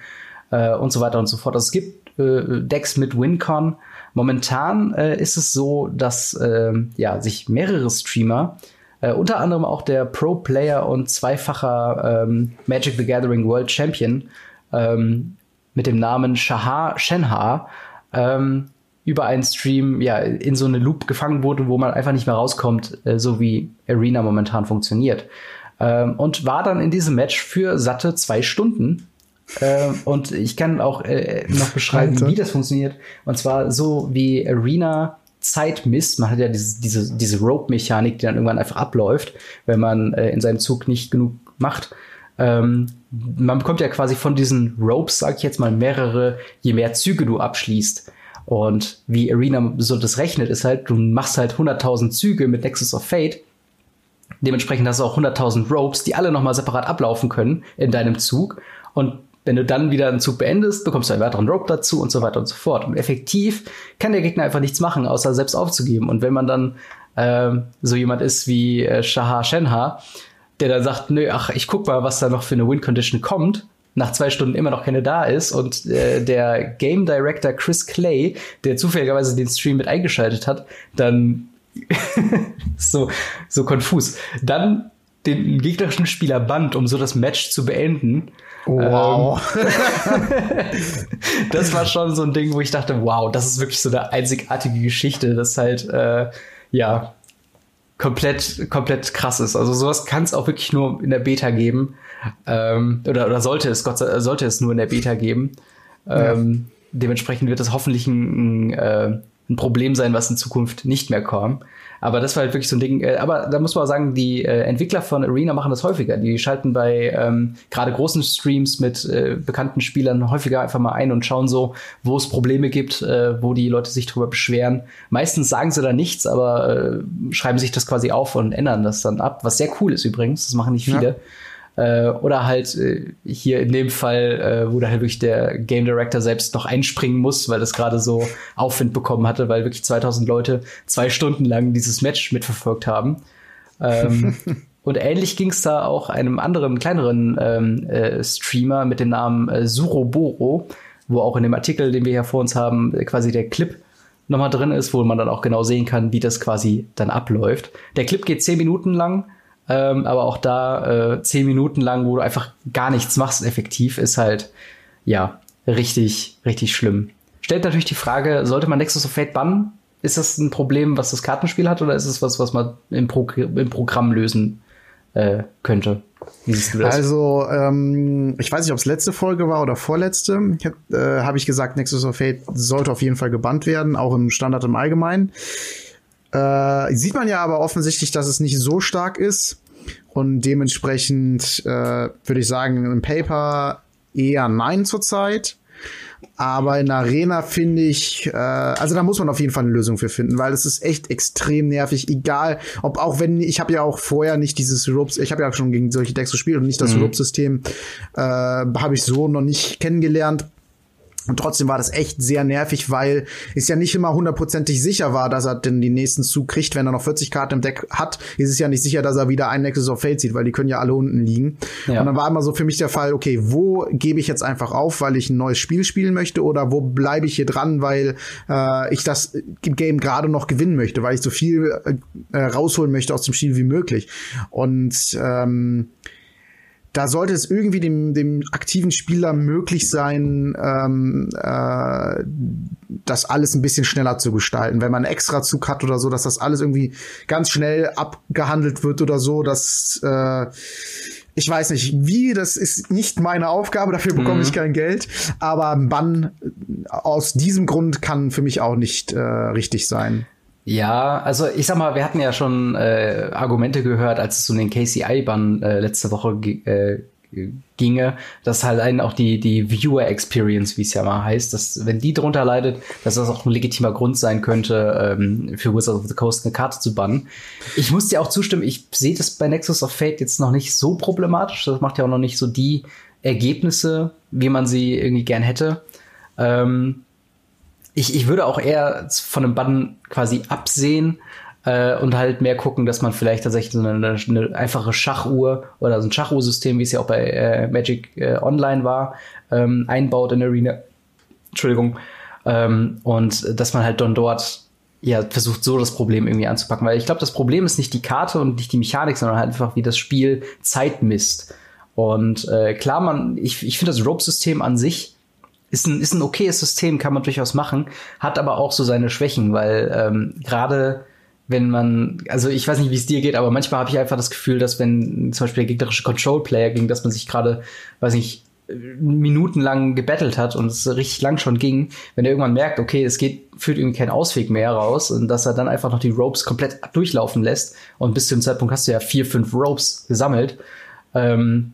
äh, und so weiter und so fort. Also es gibt äh, Decks mit Wincon. Momentan äh, ist es so, dass äh, ja, sich mehrere Streamer äh, unter anderem auch der Pro-Player und zweifacher ähm, Magic the Gathering World Champion ähm, mit dem Namen Shahar Shenha ähm, über einen Stream ja in so eine Loop gefangen wurde, wo man einfach nicht mehr rauskommt, äh, so wie Arena momentan funktioniert. Ähm, und war dann in diesem Match für satte zwei Stunden. Ähm, und ich kann auch äh, noch beschreiben, Alter. wie das funktioniert. Und zwar so wie Arena Zeit misst. Man hat ja diese, diese, diese Rope-Mechanik, die dann irgendwann einfach abläuft, wenn man äh, in seinem Zug nicht genug macht. Ähm, man bekommt ja quasi von diesen Ropes, sag ich jetzt mal, mehrere, je mehr Züge du abschließt. Und wie Arena so das rechnet, ist halt, du machst halt 100.000 Züge mit Nexus of Fate. Dementsprechend hast du auch 100.000 Ropes, die alle nochmal separat ablaufen können in deinem Zug. Und wenn du dann wieder einen Zug beendest, bekommst du einen weiteren Rope dazu und so weiter und so fort. Und effektiv kann der Gegner einfach nichts machen, außer selbst aufzugeben. Und wenn man dann äh, so jemand ist wie äh, Shahar Shenha, der dann sagt, nö, ach, ich guck mal, was da noch für eine Win-Condition kommt, nach zwei Stunden immer noch keine da ist und äh, der Game Director Chris Clay, der zufälligerweise den Stream mit eingeschaltet hat, dann <laughs> so, so konfus. Dann den gegnerischen Spieler bannt, um so das Match zu beenden. Wow. Ähm, <laughs> das war schon so ein Ding, wo ich dachte, wow, das ist wirklich so eine einzigartige Geschichte, das halt, äh, ja, komplett, komplett krass ist. Also sowas kann es auch wirklich nur in der Beta geben. Ähm, oder, oder sollte es, Gott sei, sollte es nur in der Beta geben. Ähm, ja. Dementsprechend wird das hoffentlich ein, ein, äh, ein Problem sein, was in Zukunft nicht mehr kommt. Aber das war halt wirklich so ein Ding. Äh, aber da muss man sagen, die äh, Entwickler von Arena machen das häufiger. Die schalten bei ähm, gerade großen Streams mit äh, bekannten Spielern häufiger einfach mal ein und schauen so, wo es Probleme gibt, äh, wo die Leute sich drüber beschweren. Meistens sagen sie da nichts, aber äh, schreiben sich das quasi auf und ändern das dann ab, was sehr cool ist übrigens. Das machen nicht viele. Ja. Äh, oder halt äh, hier in dem Fall, äh, wo da halt wirklich der Game Director selbst noch einspringen muss, weil das gerade so Aufwind bekommen hatte, weil wirklich 2000 Leute zwei Stunden lang dieses Match mitverfolgt haben. Ähm, <laughs> und ähnlich ging es da auch einem anderen, kleineren ähm, äh, Streamer mit dem Namen äh, Suroboro, wo auch in dem Artikel, den wir hier vor uns haben, quasi der Clip nochmal drin ist, wo man dann auch genau sehen kann, wie das quasi dann abläuft. Der Clip geht zehn Minuten lang ähm, aber auch da äh, zehn Minuten lang, wo du einfach gar nichts machst, effektiv, ist halt, ja, richtig, richtig schlimm. Stellt natürlich die Frage, sollte man Nexus of Fate bannen? Ist das ein Problem, was das Kartenspiel hat, oder ist es was, was man im, Pro im Programm lösen äh, könnte? Wie siehst du das? Also, ähm, ich weiß nicht, ob es letzte Folge war oder vorletzte. Äh, Habe ich gesagt, Nexus of Fate sollte auf jeden Fall gebannt werden, auch im Standard im Allgemeinen. Äh, sieht man ja aber offensichtlich, dass es nicht so stark ist. Und dementsprechend äh, würde ich sagen, im Paper eher nein zurzeit. Aber in Arena finde ich, äh, also da muss man auf jeden Fall eine Lösung für finden, weil es ist echt extrem nervig. Egal, ob auch wenn ich habe ja auch vorher nicht dieses Ropes, ich habe ja auch schon gegen solche Decks gespielt und nicht das mhm. Rope-System äh, habe ich so noch nicht kennengelernt. Und trotzdem war das echt sehr nervig, weil es ja nicht immer hundertprozentig sicher war, dass er denn den nächsten Zug kriegt. Wenn er noch 40 Karten im Deck hat, ist es ja nicht sicher, dass er wieder ein Nexus of Fate zieht, weil die können ja alle unten liegen. Ja. Und dann war immer so für mich der Fall, okay, wo gebe ich jetzt einfach auf, weil ich ein neues Spiel spielen möchte oder wo bleibe ich hier dran, weil äh, ich das Game gerade noch gewinnen möchte, weil ich so viel äh, rausholen möchte aus dem Spiel wie möglich. Und ähm, da sollte es irgendwie dem, dem aktiven Spieler möglich sein, ähm, äh, das alles ein bisschen schneller zu gestalten. Wenn man einen extra Zug hat oder so, dass das alles irgendwie ganz schnell abgehandelt wird oder so, dass äh, ich weiß nicht, wie, das ist nicht meine Aufgabe, dafür bekomme mhm. ich kein Geld. Aber ein Bann aus diesem Grund kann für mich auch nicht äh, richtig sein. Ja, also ich sag mal, wir hatten ja schon äh, Argumente gehört, als es um den KCI-Bann äh, letzte Woche äh, ginge, dass halt einen auch die, die Viewer-Experience, wie es ja mal heißt, dass wenn die drunter leidet, dass das auch ein legitimer Grund sein könnte, ähm, für Wizards of the Coast eine Karte zu bannen. Ich muss dir auch zustimmen, ich sehe das bei Nexus of Fate jetzt noch nicht so problematisch. Das macht ja auch noch nicht so die Ergebnisse, wie man sie irgendwie gern hätte. Ähm, ich, ich würde auch eher von einem Button quasi absehen äh, und halt mehr gucken, dass man vielleicht tatsächlich so eine, eine einfache Schachuhr oder so ein Schachuhrsystem, wie es ja auch bei äh, Magic äh, Online war, ähm, einbaut in Arena. Entschuldigung. Ähm, und dass man halt dann dort ja, versucht so das Problem irgendwie anzupacken. Weil ich glaube, das Problem ist nicht die Karte und nicht die Mechanik, sondern halt einfach, wie das Spiel Zeit misst. Und äh, klar, man, ich, ich finde das Rope-System an sich ist ein, ist ein okayes System, kann man durchaus machen, hat aber auch so seine Schwächen, weil ähm, gerade wenn man, also ich weiß nicht, wie es dir geht, aber manchmal habe ich einfach das Gefühl, dass wenn zum Beispiel der gegnerische Control-Player ging, dass man sich gerade, weiß nicht, minutenlang gebettelt hat und es richtig lang schon ging, wenn er irgendwann merkt, okay, es geht, führt irgendwie keinen Ausweg mehr raus und dass er dann einfach noch die Ropes komplett durchlaufen lässt und bis zu dem Zeitpunkt hast du ja vier, fünf Ropes gesammelt, ähm,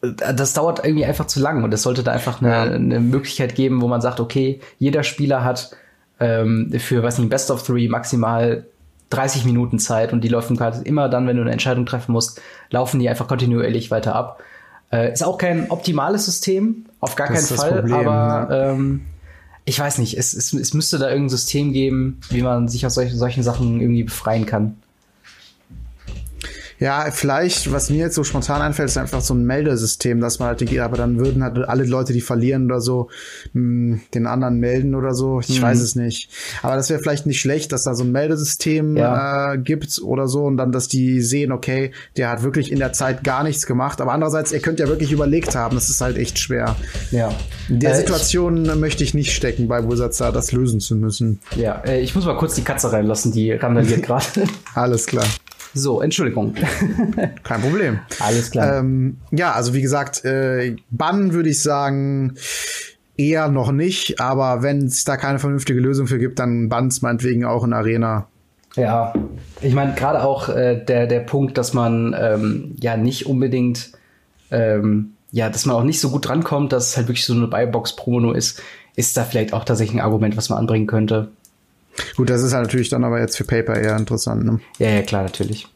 das dauert irgendwie einfach zu lang und es sollte da einfach eine, eine Möglichkeit geben, wo man sagt, okay, jeder Spieler hat ähm, für, weiß nicht, Best of Three maximal 30 Minuten Zeit und die laufen quasi immer dann, wenn du eine Entscheidung treffen musst, laufen die einfach kontinuierlich weiter ab. Äh, ist auch kein optimales System, auf gar das keinen Fall, Problem, aber ja. ähm, ich weiß nicht, es, es, es müsste da irgendein System geben, wie man sich aus solchen, solchen Sachen irgendwie befreien kann. Ja, vielleicht, was mir jetzt so spontan einfällt, ist einfach so ein Meldesystem, dass man halt die, aber dann würden halt alle Leute, die verlieren oder so, mh, hm, den anderen melden oder so. Ich mhm. weiß es nicht. Aber das wäre vielleicht nicht schlecht, dass da so ein Meldesystem ja. äh, gibt oder so und dann, dass die sehen, okay, der hat wirklich in der Zeit gar nichts gemacht. Aber andererseits, ihr könnt ja wirklich überlegt haben, das ist halt echt schwer. Ja. In der äh, Situation ich, möchte ich nicht stecken, bei Wizards da das lösen zu müssen. Ja, äh, ich muss mal kurz die Katze reinlassen, die randaliert <laughs> gerade. Alles klar. So, Entschuldigung. <laughs> Kein Problem. Alles klar. Ähm, ja, also wie gesagt, äh, Bann würde ich sagen, eher noch nicht, aber wenn es da keine vernünftige Lösung für gibt, dann bannt meinetwegen auch in Arena. Ja, ich meine, gerade auch äh, der, der Punkt, dass man ähm, ja nicht unbedingt, ähm, ja, dass man auch nicht so gut drankommt, dass es halt wirklich so eine Buybox-Promo ist, ist da vielleicht auch tatsächlich ein Argument, was man anbringen könnte. Gut, das ist halt natürlich dann aber jetzt für Paper eher interessant. Ne? Ja, ja, klar, natürlich.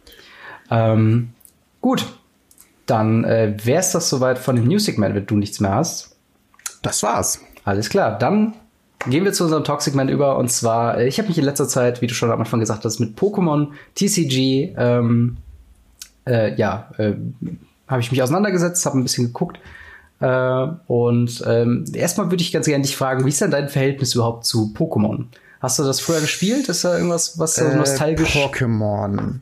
Ähm, gut, dann äh, wäre es das soweit von dem Music Man, wenn du nichts mehr hast. Das war's. Alles klar, dann gehen wir zu unserem Toxic Man über. Und zwar, äh, ich habe mich in letzter Zeit, wie du schon am Anfang gesagt hast, mit Pokémon TCG, ähm, äh, ja, äh, habe ich mich auseinandergesetzt, habe ein bisschen geguckt. Äh, und ähm, erstmal würde ich ganz gerne dich fragen, wie ist denn dein Verhältnis überhaupt zu Pokémon? Hast du das früher gespielt? Ist da irgendwas, was so äh, nostalgisch? Pokémon.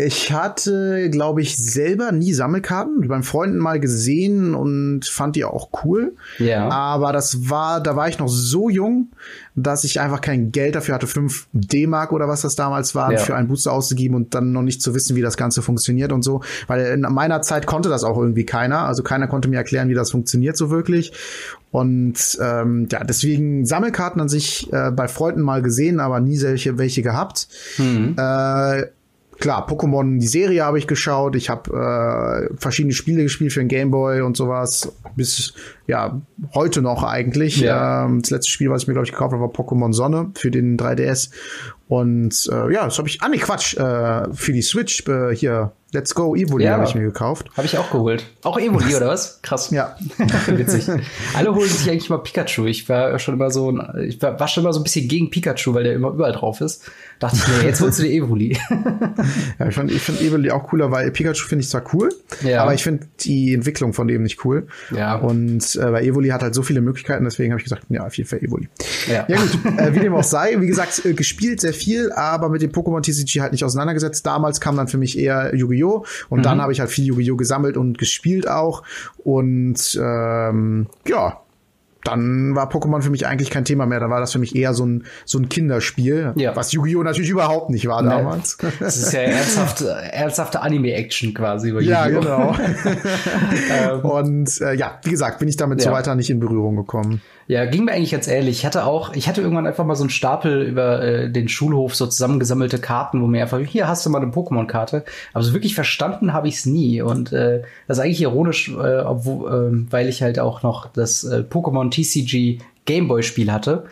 Ich hatte, glaube ich, selber nie Sammelkarten. Beim Freunden mal gesehen und fand die auch cool. Ja. Aber das war, da war ich noch so jung, dass ich einfach kein Geld dafür hatte, 5 D-Mark oder was das damals war, ja. für einen Booster auszugeben und dann noch nicht zu wissen, wie das Ganze funktioniert und so. Weil in meiner Zeit konnte das auch irgendwie keiner. Also keiner konnte mir erklären, wie das funktioniert so wirklich. Und ähm, ja, deswegen Sammelkarten an sich äh, bei Freunden mal gesehen, aber nie welche, welche gehabt. Mhm. Äh, klar, Pokémon, die Serie habe ich geschaut. Ich habe äh, verschiedene Spiele gespielt für den Gameboy und sowas. Bis ja heute noch eigentlich. Ja. Ähm, das letzte Spiel, was ich mir glaube ich gekauft habe, war Pokémon Sonne für den 3DS. Und äh, ja, das habe ich. Ah nee, Quatsch. Äh, für die Switch äh, hier Let's Go Evoli ja, habe ich mir gekauft. Habe ich auch geholt. Auch Evoli oder was? Krass. Ja. <laughs> Witzig. Alle holen sich eigentlich mal Pikachu. Ich war schon immer so, ich war, war schon immer so ein bisschen gegen Pikachu, weil der immer überall drauf ist. Dachte ich mir, <laughs> jetzt holst du dir Evoli. ja, ich finde ich find Evoli auch cooler, weil Pikachu finde ich zwar cool, ja. aber ich finde die Entwicklung von dem nicht cool. Ja. Und äh, weil Evoli hat halt so viele Möglichkeiten, deswegen habe ich gesagt, ja, auf jeden Fall Evoli. Ja, ja gut. <laughs> äh, wie dem auch sei, wie gesagt, äh, gespielt sehr viel, aber mit dem Pokémon TCG halt nicht auseinandergesetzt. Damals kam dann für mich eher Yu-Gi-Oh! Und mhm. dann habe ich halt viel Yu-Gi-Oh! gesammelt und gespielt auch. Und ähm, ja, dann war Pokémon für mich eigentlich kein Thema mehr. Da war das für mich eher so ein, so ein Kinderspiel, ja. was Yu-Gi-Oh! natürlich überhaupt nicht war damals. Das ist ja ernsthafte, ernsthafte Anime-Action quasi über Ja, genau. <laughs> Ähm. Und äh, ja, wie gesagt, bin ich damit ja. so weiter nicht in Berührung gekommen. Ja, ging mir eigentlich ganz ehrlich. Ich hatte auch, ich hatte irgendwann einfach mal so einen Stapel über äh, den Schulhof, so zusammengesammelte Karten, wo mir einfach, hier hast du mal eine Pokémon-Karte. Aber so wirklich verstanden habe ich es nie. Und äh, das ist eigentlich ironisch, äh, obwohl, äh, weil ich halt auch noch das äh, Pokémon TCG Gameboy-Spiel hatte.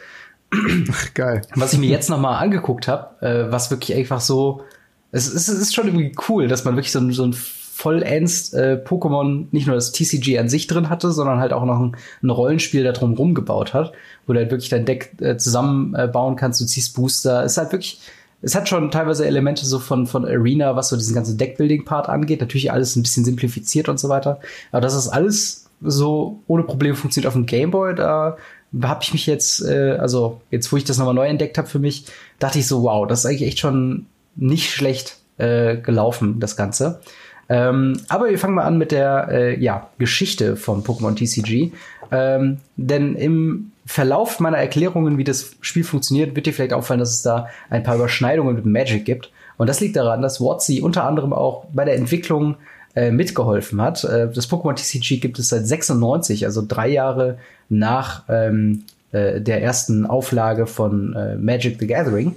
Geil. Was ich mir jetzt noch mal angeguckt habe, äh, was wirklich einfach so, es, es, ist schon irgendwie cool, dass man wirklich so, so ein vollends äh, Pokémon nicht nur das TCG an sich drin hatte, sondern halt auch noch ein, ein Rollenspiel da drum rumgebaut hat, wo du halt wirklich dein Deck äh, zusammenbauen kannst, du ziehst Booster. Es ist halt wirklich, es hat schon teilweise Elemente so von, von Arena, was so diesen ganzen Deckbuilding-Part angeht. Natürlich alles ein bisschen simplifiziert und so weiter. Aber das ist alles so ohne Probleme funktioniert auf dem Gameboy. Da habe ich mich jetzt, äh, also jetzt, wo ich das nochmal neu entdeckt habe für mich, dachte ich so, wow, das ist eigentlich echt schon nicht schlecht äh, gelaufen, das Ganze. Ähm, aber wir fangen mal an mit der äh, ja, Geschichte von Pokémon TCG. Ähm, denn im Verlauf meiner Erklärungen, wie das Spiel funktioniert, wird dir vielleicht auffallen, dass es da ein paar Überschneidungen mit Magic gibt. Und das liegt daran, dass WotC unter anderem auch bei der Entwicklung äh, mitgeholfen hat. Äh, das Pokémon TCG gibt es seit 96, also drei Jahre nach ähm, äh, der ersten Auflage von äh, Magic the Gathering.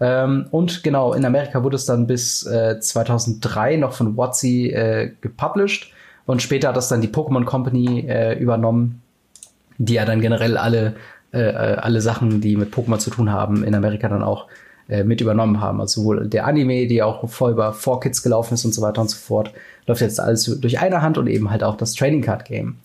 Ähm, und genau, in Amerika wurde es dann bis äh, 2003 noch von WotC äh, gepublished. Und später hat das dann die Pokémon Company äh, übernommen, die ja dann generell alle, äh, äh, alle Sachen, die mit Pokémon zu tun haben, in Amerika dann auch äh, mit übernommen haben. Also sowohl der Anime, die auch voll über 4Kids gelaufen ist und so weiter und so fort, läuft jetzt alles durch eine Hand und eben halt auch das Trading Card Game.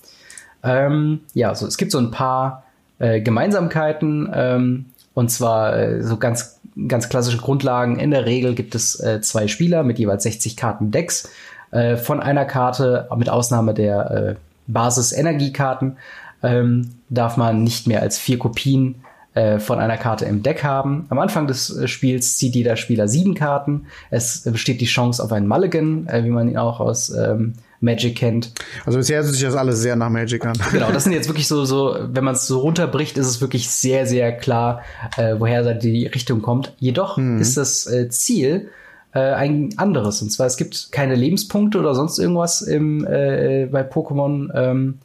Ähm, ja, so es gibt so ein paar Gemeinsamkeiten ähm, und zwar so ganz ganz klassische Grundlagen. In der Regel gibt es äh, zwei Spieler mit jeweils 60 Karten Decks. Äh, von einer Karte, mit Ausnahme der äh, Basis-Energiekarten, ähm, darf man nicht mehr als vier Kopien äh, von einer Karte im Deck haben. Am Anfang des äh, Spiels zieht jeder Spieler sieben Karten. Es besteht die Chance auf einen Mulligan, äh, wie man ihn auch aus ähm, Magic kennt. Also bisher hört sich das alles sehr nach Magic an. Genau, das sind <laughs> jetzt wirklich so, so wenn man es so runterbricht, ist es wirklich sehr, sehr klar, äh, woher die Richtung kommt. Jedoch mhm. ist das äh, Ziel äh, ein anderes. Und zwar, es gibt keine Lebenspunkte oder sonst irgendwas im, äh, bei Pokémon, ähm,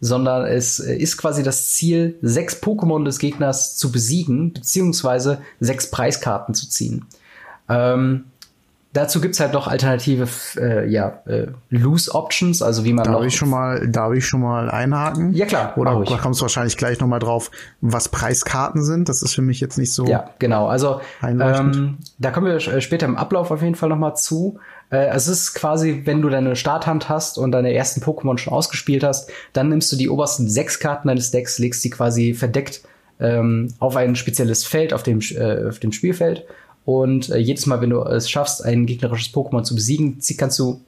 sondern es ist quasi das Ziel, sechs Pokémon des Gegners zu besiegen, beziehungsweise sechs Preiskarten zu ziehen. Ähm, Dazu gibt's halt noch alternative äh, ja, äh, Loose Options, also wie man darf ich schon mal Darf ich schon mal einhaken? Ja klar. Oder da kommst du wahrscheinlich gleich noch mal drauf, was Preiskarten sind. Das ist für mich jetzt nicht so. Ja, genau. Also ähm, da kommen wir äh, später im Ablauf auf jeden Fall noch mal zu. Äh, es ist quasi, wenn du deine Starthand hast und deine ersten Pokémon schon ausgespielt hast, dann nimmst du die obersten sechs Karten deines Decks, legst sie quasi verdeckt ähm, auf ein spezielles Feld auf dem, äh, auf dem Spielfeld und äh, jedes Mal, wenn du es schaffst, ein gegnerisches Pokémon zu besiegen, kannst du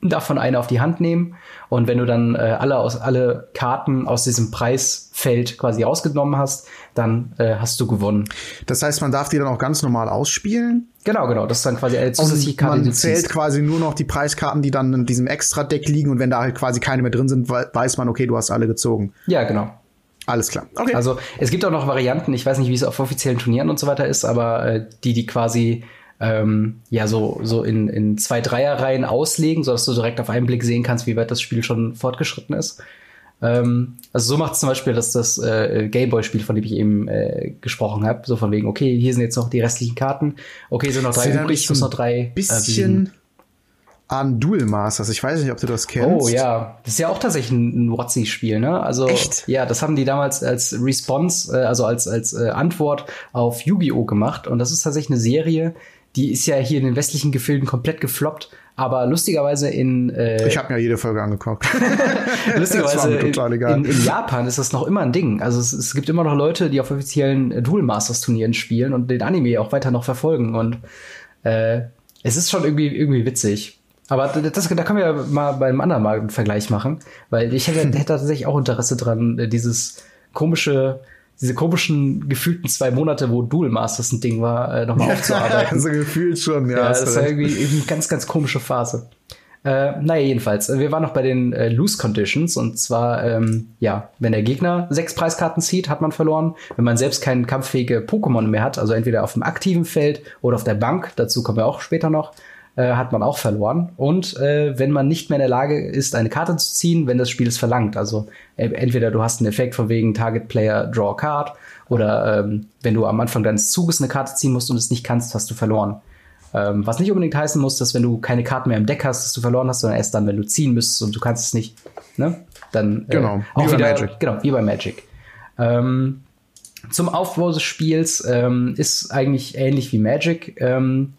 davon eine auf die Hand nehmen. Und wenn du dann äh, alle aus alle Karten aus diesem Preisfeld quasi rausgenommen hast, dann äh, hast du gewonnen. Das heißt, man darf die dann auch ganz normal ausspielen. Genau, genau. Das ist dann quasi eine zusätzliche Karte. Man zählt quasi nur noch die Preiskarten, die dann in diesem Extra-Deck liegen. Und wenn da halt quasi keine mehr drin sind, weiß man, okay, du hast alle gezogen. Ja, genau. Alles klar. Okay. Also es gibt auch noch Varianten, ich weiß nicht, wie es auf offiziellen Turnieren und so weiter ist, aber äh, die, die quasi ähm, ja so, so in, in zwei Dreierreihen auslegen, sodass du direkt auf einen Blick sehen kannst, wie weit das Spiel schon fortgeschritten ist. Ähm, also so macht es zum Beispiel das, das äh, Gameboy-Spiel, von dem ich eben äh, gesprochen habe. So von wegen, okay, hier sind jetzt noch die restlichen Karten. Okay, sind noch drei übrig, ich muss noch drei. Bisschen äh, an Duel Masters. Ich weiß nicht, ob du das kennst. Oh ja, das ist ja auch tatsächlich ein, WotC-Spiel, ne? Also Echt? ja, das haben die damals als Response, äh, also als als äh, Antwort auf Yu-Gi-Oh gemacht. Und das ist tatsächlich eine Serie, die ist ja hier in den westlichen Gefilden komplett gefloppt. Aber lustigerweise in äh, Ich habe mir jede Folge angeguckt. <laughs> lustigerweise in, in, in, Japan ist das noch immer ein Ding. Also es, es gibt immer noch Leute, die auf offiziellen Duel Masters Turnieren spielen und den Anime auch weiter noch verfolgen. Und äh, es ist schon irgendwie irgendwie witzig. Aber das, da können wir ja mal beim anderen Mal einen Vergleich machen, weil ich hätte, <laughs> hätte tatsächlich auch Interesse dran, äh, dieses komische, diese komischen gefühlten zwei Monate, wo Dual Masters ein Ding war, äh, nochmal aufzuarbeiten. <laughs> also gefühlt schon, ja. Ja, das war irgendwie, eine ganz, ganz komische Phase. Äh, naja, jedenfalls, wir waren noch bei den äh, Loose Conditions und zwar, ähm, ja, wenn der Gegner sechs Preiskarten zieht, hat man verloren. Wenn man selbst kein kampffähige Pokémon mehr hat, also entweder auf dem aktiven Feld oder auf der Bank, dazu kommen wir auch später noch, äh, hat man auch verloren. Und äh, wenn man nicht mehr in der Lage ist, eine Karte zu ziehen, wenn das Spiel es verlangt. Also äh, entweder du hast einen Effekt von wegen Target Player Draw Card oder ähm, wenn du am Anfang deines Zuges eine Karte ziehen musst und es nicht kannst, hast du verloren. Ähm, was nicht unbedingt heißen muss, dass wenn du keine Karten mehr im Deck hast, dass du verloren hast, sondern erst dann, wenn du ziehen müsstest und du kannst es nicht. Ne? Dann äh, genau, auch wie wieder, Magic. Genau, wie bei Magic. Ähm, zum Aufbau des Spiels ähm, ist eigentlich ähnlich wie Magic. Ähm,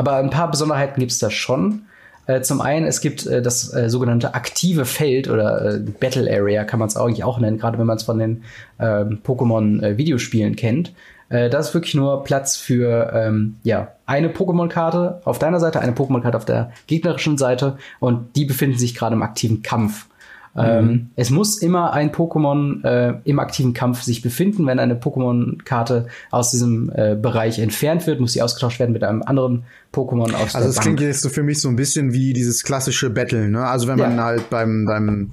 aber ein paar Besonderheiten gibt es da schon. Äh, zum einen, es gibt äh, das äh, sogenannte aktive Feld oder äh, Battle Area, kann man es eigentlich auch nennen, gerade wenn man es von den ähm, Pokémon-Videospielen kennt. Äh, das ist wirklich nur Platz für ähm, ja, eine Pokémon-Karte auf deiner Seite, eine Pokémon-Karte auf der gegnerischen Seite und die befinden sich gerade im aktiven Kampf. Ähm, mhm. es muss immer ein Pokémon äh, im aktiven Kampf sich befinden. Wenn eine Pokémon-Karte aus diesem äh, Bereich entfernt wird, muss sie ausgetauscht werden mit einem anderen Pokémon aus Also es klingt jetzt so für mich so ein bisschen wie dieses klassische Battle, ne? Also wenn man halt beim, beim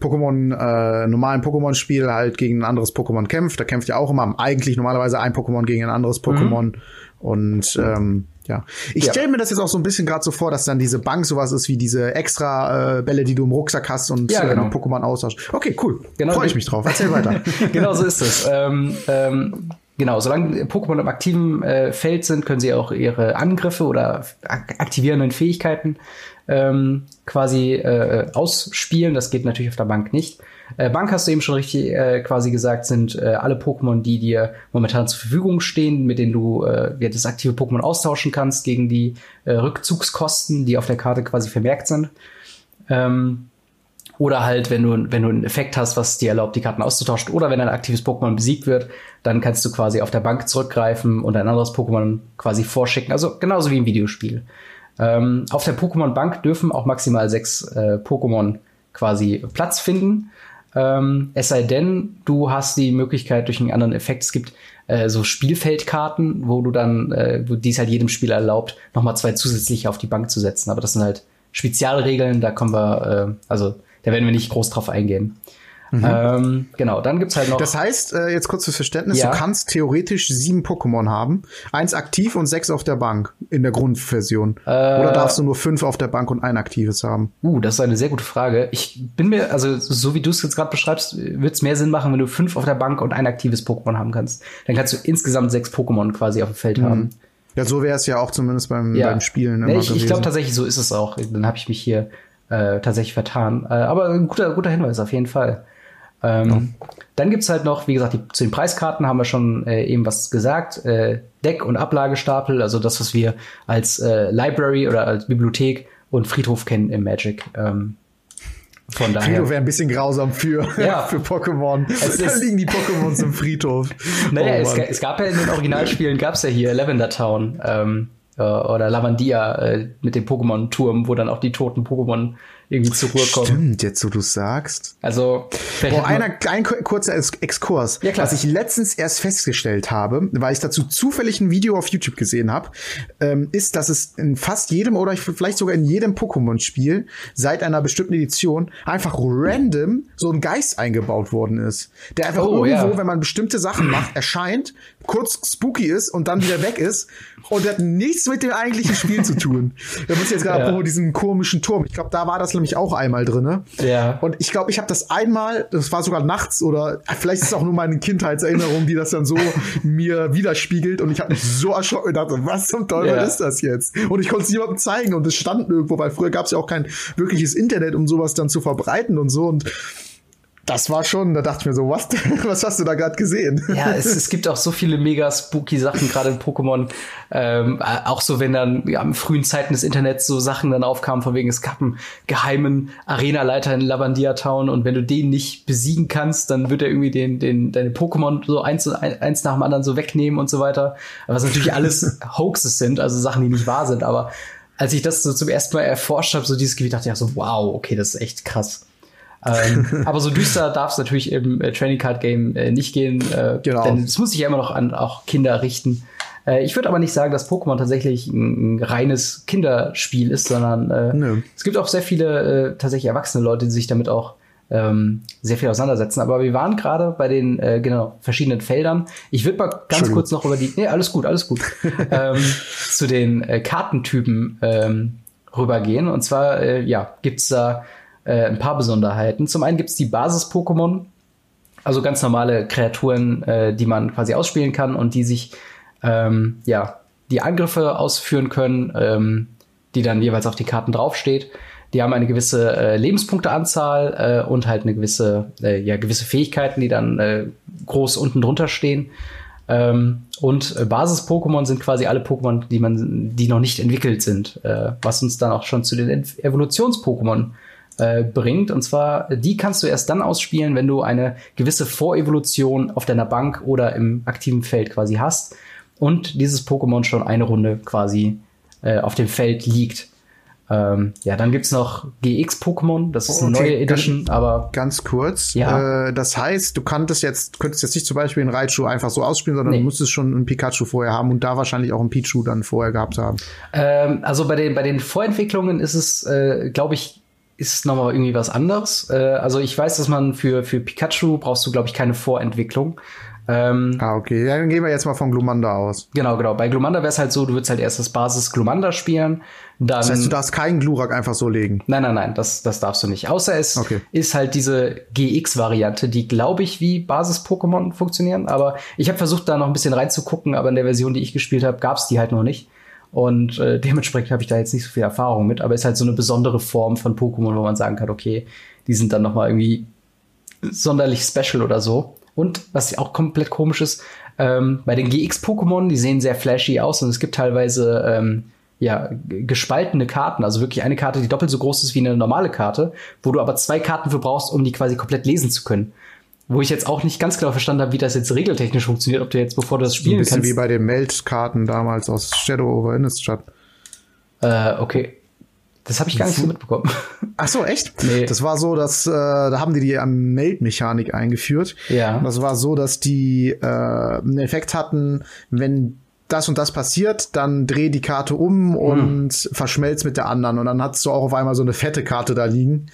Pokémon, äh, normalen Pokémon-Spiel halt gegen ein anderes Pokémon kämpft, da kämpft ja auch immer eigentlich normalerweise ein Pokémon gegen ein anderes Pokémon. Mhm. Und ähm, ja. Ich ja. stelle mir das jetzt auch so ein bisschen gerade so vor, dass dann diese Bank sowas ist wie diese extra äh, Bälle, die du im Rucksack hast und ja, genau. äh, Pokémon austauschst. Okay, cool. Genau. Freue ich mich drauf. Erzähl weiter. <laughs> genau so ist es. Ähm, ähm, genau, solange Pokémon im aktiven äh, Feld sind, können sie auch ihre Angriffe oder ak aktivierenden Fähigkeiten ähm, quasi äh, ausspielen. Das geht natürlich auf der Bank nicht. Äh, Bank hast du eben schon richtig äh, quasi gesagt, sind äh, alle Pokémon, die dir momentan zur Verfügung stehen, mit denen du äh, das aktive Pokémon austauschen kannst gegen die äh, Rückzugskosten, die auf der Karte quasi vermerkt sind. Ähm, Oder halt, wenn du, wenn du einen Effekt hast, was dir erlaubt, die Karten auszutauschen. Oder wenn ein aktives Pokémon besiegt wird, dann kannst du quasi auf der Bank zurückgreifen und ein anderes Pokémon quasi vorschicken. Also genauso wie im Videospiel. Ähm, auf der Pokémon-Bank dürfen auch maximal sechs äh, Pokémon quasi Platz finden. Ähm, es sei denn, du hast die Möglichkeit durch einen anderen Effekt. Es gibt äh, so Spielfeldkarten, wo du dann, äh, wo dies halt jedem Spieler erlaubt, nochmal zwei zusätzliche auf die Bank zu setzen. Aber das sind halt Spezialregeln, da kommen wir, äh, also da werden wir nicht groß drauf eingehen. Mhm. Ähm, genau, dann gibt's halt noch. Das heißt, äh, jetzt kurz fürs Verständnis, ja. du kannst theoretisch sieben Pokémon haben. Eins aktiv und sechs auf der Bank in der Grundversion. Äh, Oder darfst du nur fünf auf der Bank und ein aktives haben? Uh, das ist eine sehr gute Frage. Ich bin mir, also so wie du es jetzt gerade beschreibst, wird es mehr Sinn machen, wenn du fünf auf der Bank und ein aktives Pokémon haben kannst. Dann kannst du insgesamt sechs Pokémon quasi auf dem Feld mhm. haben. Ja, so wäre es ja auch zumindest beim, ja. beim Spielen immer nee, ich, Ich glaube tatsächlich, so ist es auch. Dann habe ich mich hier äh, tatsächlich vertan. Äh, aber ein guter, guter Hinweis auf jeden Fall. Ähm, ja. Dann gibt's halt noch, wie gesagt, die, zu den Preiskarten haben wir schon äh, eben was gesagt. Äh, Deck- und Ablagestapel, also das, was wir als äh, Library oder als Bibliothek und Friedhof kennen im Magic. Ähm, von daher. Friedhof wäre ein bisschen grausam für, <laughs> ja. für Pokémon. Es da liegen die Pokémon im Friedhof. <laughs> Naja, oh, es, es, gab ja in den Originalspielen, gab's ja hier Lavender Town. Ähm, äh, oder Lavandia äh, mit dem Pokémon-Turm, wo dann auch die toten Pokémon irgendwie zur Ruhe kommen. Stimmt, jetzt wo du sagst. Also, Boah, einer, ein kurzer Exkurs. Ja, klar. Was ich letztens erst festgestellt habe, weil ich dazu zufällig ein Video auf YouTube gesehen habe, ähm, ist, dass es in fast jedem oder vielleicht sogar in jedem Pokémon-Spiel seit einer bestimmten Edition einfach random so ein Geist eingebaut worden ist. Der einfach oh, irgendwo, ja. wenn man bestimmte Sachen macht, erscheint, kurz spooky ist und dann wieder weg ist und hat nichts mit dem eigentlichen Spiel zu tun. Da muss ich jetzt gerade ja. diesen komischen Turm. Ich glaube, da war das nämlich auch einmal drin. Ja. Und ich glaube, ich habe das einmal, das war sogar nachts oder vielleicht ist es auch nur meine Kindheitserinnerung, die das dann so mir widerspiegelt und ich habe mich so erschrocken und dachte, was zum Teufel ja. ist das jetzt? Und ich konnte es niemandem zeigen und es stand nirgendwo, weil früher gab es ja auch kein wirkliches Internet, um sowas dann zu verbreiten und so und das war schon, da dachte ich mir so, was, <laughs> was hast du da gerade gesehen? Ja, es, es gibt auch so viele mega spooky Sachen, gerade in Pokémon. Ähm, auch so, wenn dann ja, in frühen Zeiten des Internets so Sachen dann aufkamen, von wegen, es gab einen geheimen Arenaleiter in Lavandia Town und wenn du den nicht besiegen kannst, dann wird er irgendwie den, den, deine Pokémon so eins, eins nach dem anderen so wegnehmen und so weiter. Was natürlich alles <laughs> Hoaxes sind, also Sachen, die nicht wahr sind, aber als ich das so zum ersten Mal erforscht habe, so dieses Gebiet, dachte ich ja so, wow, okay, das ist echt krass ähm, <laughs> aber so düster darf es natürlich im äh, Training Card Game äh, nicht gehen. Äh, genau. Denn es muss sich ja immer noch an auch Kinder richten. Äh, ich würde aber nicht sagen, dass Pokémon tatsächlich ein, ein, reines Kinderspiel ist, sondern äh, es gibt auch sehr viele äh, tatsächlich erwachsene Leute, die sich damit auch ähm, sehr viel auseinandersetzen. Aber wir waren gerade bei den äh, genau verschiedenen Feldern. Ich würde mal ganz kurz noch über die. Nee, alles gut, alles gut. <laughs> ähm, zu den äh, Kartentypen ähm, rübergehen. Und zwar, äh, ja, gibt's da äh, ein paar Besonderheiten. Zum einen gibt es die Basis-Pokémon, also ganz normale Kreaturen, äh, die man quasi ausspielen kann und die sich ähm, ja die Angriffe ausführen können, ähm, die dann jeweils auf die Karten draufsteht. Die haben eine gewisse äh, Lebenspunkteanzahl äh, und halt eine gewisse, äh, ja, gewisse Fähigkeiten, die dann äh, groß unten drunter stehen. Ähm, und äh, Basis-Pokémon sind quasi alle Pokémon, die man, die noch nicht entwickelt sind, was uns dann auch schon zu den Evolutions-Pokémon äh, bringt. Und zwar, die kannst du erst dann ausspielen, wenn du eine gewisse Vorevolution auf deiner Bank oder im aktiven Feld quasi hast und dieses Pokémon schon eine Runde quasi äh, auf dem Feld liegt. Ähm, ja, dann gibt's noch GX-Pokémon, das ist eine okay, neue Edition, ganz, aber. Ganz kurz. Ja. Äh, das heißt, du kanntest jetzt, könntest jetzt nicht zum Beispiel einen Raichu einfach so ausspielen, sondern nee. du musstest schon einen Pikachu vorher haben und da wahrscheinlich auch einen Pichu dann vorher gehabt haben. Ähm, also bei den, bei den Vorentwicklungen ist es, äh, glaube ich, ist nochmal irgendwie was anderes. Äh, also ich weiß, dass man für, für Pikachu brauchst du, glaube ich, keine Vorentwicklung. Ähm, ah, okay. Dann gehen wir jetzt mal von Glumanda aus. Genau, genau. Bei Glumanda wäre es halt so, du würdest halt erst das Basis Glumanda spielen. Dann, das heißt, du darfst keinen Glurak einfach so legen. Nein, nein, nein, das, das darfst du nicht. Außer es okay. ist halt diese GX-Variante, die, glaube ich, wie Basis-Pokémon funktionieren. Aber ich habe versucht, da noch ein bisschen reinzugucken, aber in der Version, die ich gespielt habe, gab es die halt noch nicht. Und äh, dementsprechend habe ich da jetzt nicht so viel Erfahrung mit, aber es ist halt so eine besondere Form von Pokémon, wo man sagen kann, okay, die sind dann nochmal irgendwie sonderlich special oder so. Und was auch komplett komisch ist, ähm, bei den GX-Pokémon, die sehen sehr flashy aus und es gibt teilweise ähm, ja, gespaltene Karten, also wirklich eine Karte, die doppelt so groß ist wie eine normale Karte, wo du aber zwei Karten für brauchst, um die quasi komplett lesen zu können. Wo ich jetzt auch nicht ganz genau verstanden habe, wie das jetzt regeltechnisch funktioniert, ob du jetzt, bevor du das spielen kannst. Ein bisschen kannst, wie bei den Meld-Karten damals aus Shadow over Innistrad. Äh, okay. Das habe ich gar nicht so mitbekommen. <laughs> Ach so, echt? Nee. Das war so, dass äh, da haben die die Meld-Mechanik eingeführt. Ja. Das war so, dass die äh, einen Effekt hatten, wenn das und das passiert, dann dreh die Karte um hm. und mhm. verschmelzt mit der anderen. Und dann hast du auch auf einmal so eine fette Karte da liegen.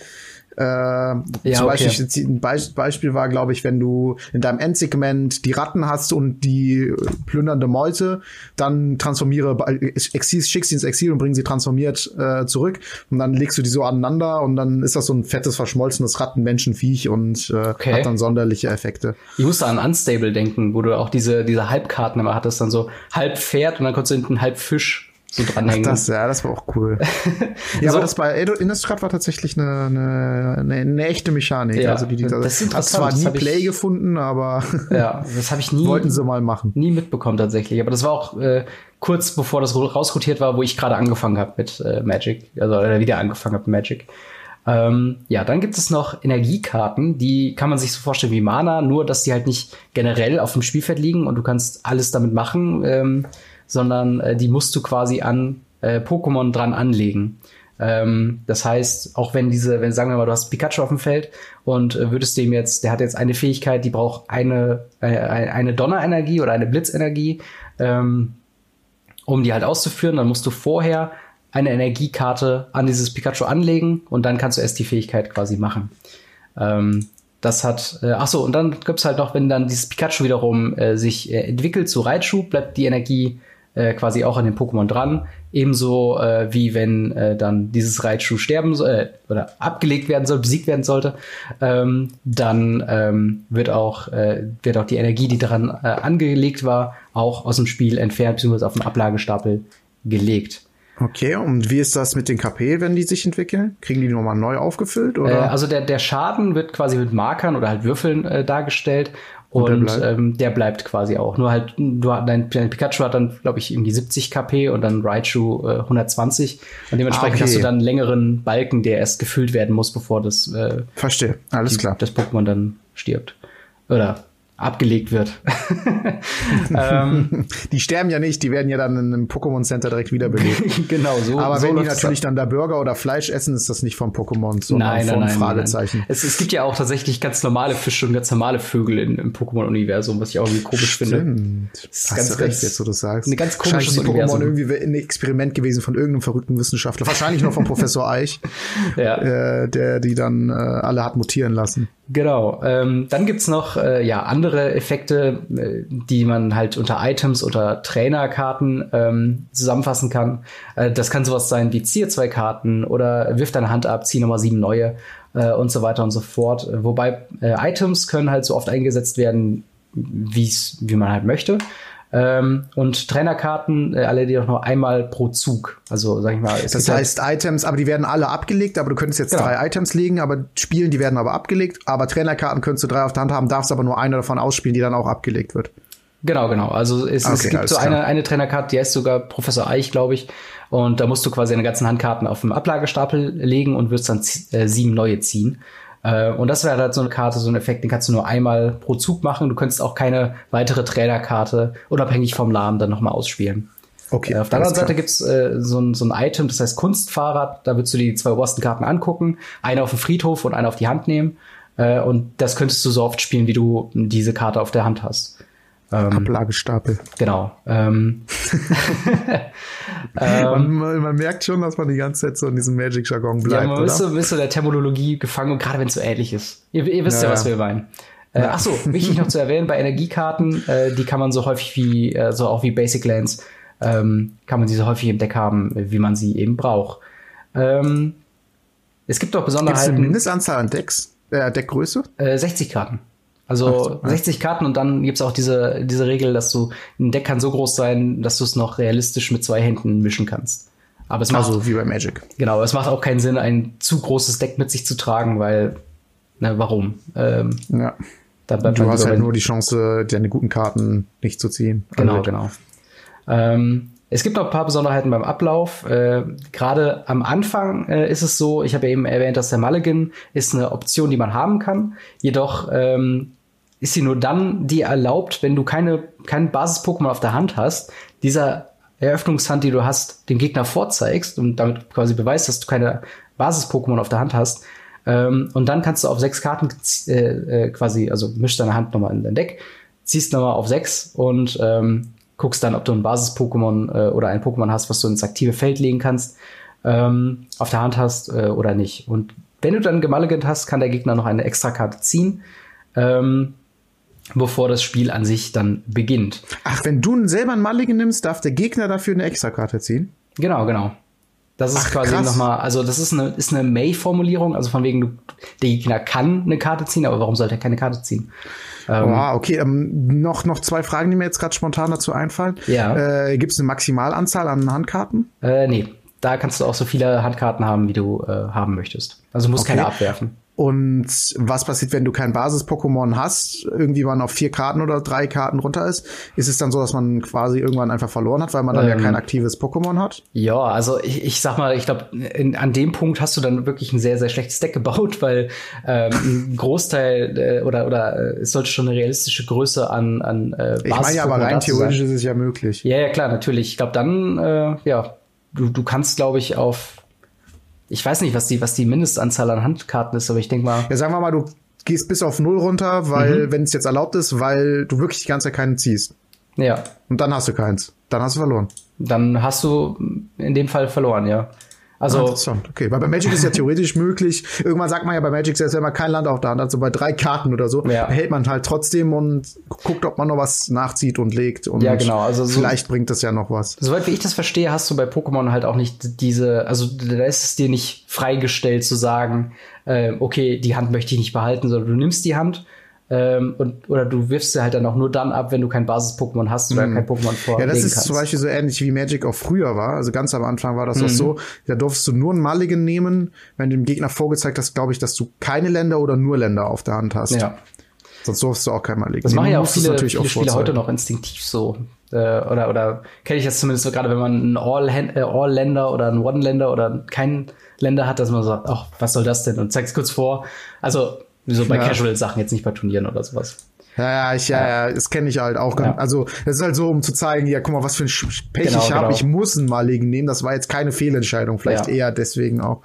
Äh, ja, zum okay. Beispiel, ein Beispiel war, glaube ich, wenn du in deinem Endsegment die Ratten hast und die plündernde Meute, dann transformiere Exil, schick sie ins Exil und bring sie transformiert äh, zurück und dann legst du die so aneinander und dann ist das so ein fettes, verschmolzenes Rattenmenschenviech und äh, okay. hat dann sonderliche Effekte. Ich musste an Unstable denken, wo du auch diese, diese Halbkarten immer hattest, dann so halb Pferd und dann konntest du hinten halb Fisch so dranhängen. Ach, das, ja, das war auch cool. <laughs> ja, so. aber das bei Innistrad war tatsächlich eine, eine, eine, eine echte Mechanik. Ja, also die, die das ist hat zwar nie Play ich, gefunden, aber <laughs> ja, das habe ich nie wollten sie mal machen. Nie mitbekommen tatsächlich. Aber das war auch äh, kurz bevor das rausrotiert war, wo ich gerade angefangen habe mit äh, Magic, also oder wieder angefangen habe mit Magic. Ähm, ja, dann gibt es noch Energiekarten, die kann man sich so vorstellen wie Mana, nur dass die halt nicht generell auf dem Spielfeld liegen und du kannst alles damit machen. Ähm, sondern äh, die musst du quasi an äh, Pokémon dran anlegen. Ähm, das heißt, auch wenn diese, wenn sagen wir mal, du hast Pikachu auf dem Feld und äh, würdest dem jetzt, der hat jetzt eine Fähigkeit, die braucht eine, äh, eine Donnerenergie oder eine Blitzenergie, ähm, um die halt auszuführen, dann musst du vorher eine Energiekarte an dieses Pikachu anlegen und dann kannst du erst die Fähigkeit quasi machen. Ähm, das hat, äh, ach so, und dann gibt's halt noch, wenn dann dieses Pikachu wiederum äh, sich äh, entwickelt zu Raichu, bleibt die Energie äh, quasi auch an den Pokémon dran. Ebenso äh, wie wenn äh, dann dieses Raichu sterben soll äh, oder abgelegt werden soll, besiegt werden sollte, ähm, dann ähm, wird auch äh, wird auch die Energie, die daran äh, angelegt war, auch aus dem Spiel entfernt bzw. auf den Ablagestapel gelegt. Okay, und wie ist das mit den KP, wenn die sich entwickeln? Kriegen die nochmal neu aufgefüllt? Oder? Äh, also der, der Schaden wird quasi mit Markern oder halt Würfeln äh, dargestellt und, und der, bleibt? Ähm, der bleibt quasi auch. Nur halt, du, dein, dein Pikachu hat dann, glaube ich, irgendwie 70 KP und dann Raichu äh, 120. Und dementsprechend ah, okay. hast du dann einen längeren Balken, der erst gefüllt werden muss, bevor das äh, Verstehe, alles die, klar. Das Pokémon dann stirbt. Oder abgelegt wird. <laughs> <laughs> ähm, die sterben ja nicht, die werden ja dann in einem Pokémon Center direkt wiederbelebt. <laughs> genau, so. Aber so wenn die natürlich dann da Burger oder Fleisch essen, ist das nicht vom Pokémon, sondern nein, vom nein, Fragezeichen. Nein. Es, es, gibt ja auch tatsächlich ganz normale Fische und ganz normale Vögel in, im Pokémon-Universum, was ich auch irgendwie komisch Stimmt. finde. Das ist Hast ganz, du recht, jetzt wo du sagst. Eine ganz komische ist Pokémon irgendwie ein Experiment gewesen von irgendeinem verrückten Wissenschaftler. Wahrscheinlich noch von Professor Eich, ja. äh, der die dann äh, alle hat mutieren lassen. Genau. Ähm, dann gibt's noch äh, ja andere Effekte, äh, die man halt unter Items oder Trainerkarten ähm, zusammenfassen kann. Äh, das kann sowas sein wie ziehe zwei Karten oder wirf deine Hand ab, zieh nochmal sieben neue äh, und so weiter und so fort. Wobei äh, Items können halt so oft eingesetzt werden, wie man halt möchte. Ähm, und Trainerkarten äh, alle die auch nur einmal pro Zug. Also sag ich mal. das halt heißt halt Items, aber die werden alle abgelegt, aber du könntest jetzt genau. drei Items legen, aber spielen, die werden aber abgelegt. Aber Trainerkarten könntest du drei auf der Hand haben, darfst aber nur eine davon ausspielen, die dann auch abgelegt wird. Genau, genau. Also es, okay, es gibt so eine, eine Trainerkarte, die heißt sogar Professor Eich, glaube ich. Und da musst du quasi deine ganzen Handkarten auf dem Ablagestapel legen und wirst dann äh, sieben neue ziehen. Äh, und das wäre halt so eine Karte, so ein Effekt, den kannst du nur einmal pro Zug machen. Du könntest auch keine weitere Trailerkarte unabhängig vom Namen dann nochmal ausspielen. Okay. Äh, auf der anderen Seite gibt's äh, so, ein, so ein Item, das heißt Kunstfahrrad. Da würdest du die zwei obersten Karten angucken, eine auf dem Friedhof und eine auf die Hand nehmen. Äh, und das könntest du so oft spielen, wie du diese Karte auf der Hand hast. Ähm, Ablagestapel. Genau. Ähm, <laughs> man, ähm, man, merkt schon, dass man die ganze Zeit so in diesem Magic-Jargon bleibt. Ja, man ist so, ist so der Terminologie gefangen, gerade wenn es so ähnlich ist. Ihr, ihr wisst ja, ja was wir meinen. Äh, ja. Ach so, wichtig noch zu erwähnen, bei Energiekarten, äh, die kann man so häufig wie, äh, so auch wie Basic Lands, ähm, kann man sie so häufig im Deck haben, wie man sie eben braucht. Ähm, es gibt auch Besonderheiten. Gibt es eine Mindestanzahl an Decks, äh, Deckgröße? Äh, 60 Karten. Also Ach, 60 Karten und dann gibt's auch diese, diese Regel, dass du ein Deck kann so groß sein, dass du es noch realistisch mit zwei Händen mischen kannst. Aber es macht, also wie bei Magic. Genau, es macht auch keinen Sinn, ein zu großes Deck mit sich zu tragen, weil, na, warum? Ähm, ja. du hast halt nur die Chance, deine guten Karten nicht zu ziehen. Genau, also, genau. Ähm, Es gibt noch ein paar Besonderheiten beim Ablauf. Äh, Gerade am Anfang äh, ist es so, ich habe ja eben erwähnt, dass der Mulligan ist eine Option, die man haben kann. Jedoch ähm, ist sie nur dann die erlaubt, wenn du keine, kein Basis-Pokémon auf der Hand hast. Dieser Eröffnungshand, die du hast, dem Gegner vorzeigst und damit quasi beweist, dass du keine Basis-Pokémon auf der Hand hast. Ähm, und dann kannst du auf sechs Karten äh, äh, quasi, also mischst deine Hand nochmal in dein Deck, ziehst nochmal auf sechs und ähm, guckst dann, ob du ein Basis-Pokémon äh, oder ein Pokémon hast, was du ins aktive Feld legen kannst, ähm, auf der Hand hast äh, oder nicht. Und wenn du dann Gemulligant hast, kann der Gegner noch eine Extrakarte ziehen, ähm, bevor das Spiel an sich dann beginnt. Ach, wenn du selber einen Mulligan nimmst, darf der Gegner dafür eine Extrakarte ziehen? Genau, genau. Das ist Ach, quasi nochmal, also das ist eine, ist eine May-Formulierung, also von wegen, du, der Gegner kann eine Karte ziehen, aber warum sollte er keine Karte ziehen? Ähm, oh, okay, ähm, noch, noch zwei Fragen, die mir jetzt gerade spontan dazu einfallen. Ja. Äh, Gibt es eine Maximalanzahl an Handkarten? Äh, nee, da kannst du auch so viele Handkarten haben, wie du äh, haben möchtest. Also du musst okay. keine abwerfen. Und was passiert, wenn du kein Basis-Pokémon hast, irgendwie man auf vier Karten oder drei Karten runter ist? Ist es dann so, dass man quasi irgendwann einfach verloren hat, weil man dann ähm, ja kein aktives Pokémon hat? Ja, also ich, ich sag mal, ich glaube, an dem Punkt hast du dann wirklich ein sehr, sehr schlechtes Deck gebaut, weil ähm, ein Großteil äh, oder, oder äh, es sollte schon eine realistische Größe an, an äh, Basis Ich meine ja, aber rein theoretisch ist es ja möglich. Ja, ja, klar, natürlich. Ich glaube, dann, äh, ja, du, du kannst, glaube ich, auf ich weiß nicht, was die, was die Mindestanzahl an Handkarten ist, aber ich denke mal. Ja, sagen wir mal, du gehst bis auf null runter, weil, mhm. wenn es jetzt erlaubt ist, weil du wirklich die ganze Zeit keinen ziehst. Ja. Und dann hast du keins. Dann hast du verloren. Dann hast du in dem Fall verloren, ja. Also, ah, interessant. Okay, weil bei Magic ist ja theoretisch <laughs> möglich. Irgendwann sagt man ja bei Magic, selbst wenn man kein Land auf der Hand hat, so bei drei Karten oder so, ja. hält man halt trotzdem und guckt, ob man noch was nachzieht und legt. Und ja, genau. Also so, vielleicht bringt das ja noch was. Soweit wie ich das verstehe, hast du bei Pokémon halt auch nicht diese, also da ist es dir nicht freigestellt zu sagen, äh, okay, die Hand möchte ich nicht behalten, sondern du nimmst die Hand ähm, und, oder du wirfst sie halt dann auch nur dann ab, wenn du kein Basis-Pokémon hast oder mm. kein Pokémon vor. Ja, das ist kannst. zum Beispiel so ähnlich wie Magic auch früher war. Also ganz am Anfang war das mm. auch so. Da durfst du nur einen Mulligan nehmen, wenn du dem Gegner vorgezeigt hast, glaube ich, dass du keine Länder oder nur Länder auf der Hand hast. Ja. Sonst durfst du auch kein Mulligan. Das machen ja auch viele, viele auch Spieler heute noch instinktiv so. Äh, oder oder kenne ich das zumindest so gerade, wenn man ein All-Länder äh, oder ein One-Länder oder kein Länder hat, dass man sagt, ach, was soll das denn? Und zeigst kurz vor. Also so bei ja. Casual-Sachen, jetzt nicht bei Turnieren oder sowas. Ja, ja, ich, ja, ja, das kenne ich halt auch. Ja. Also, es ist halt so, um zu zeigen, ja, guck mal, was für ein Pech genau, ich habe. Genau. Ich muss einen Maligen nehmen. Das war jetzt keine Fehlentscheidung. Vielleicht ja. eher deswegen auch.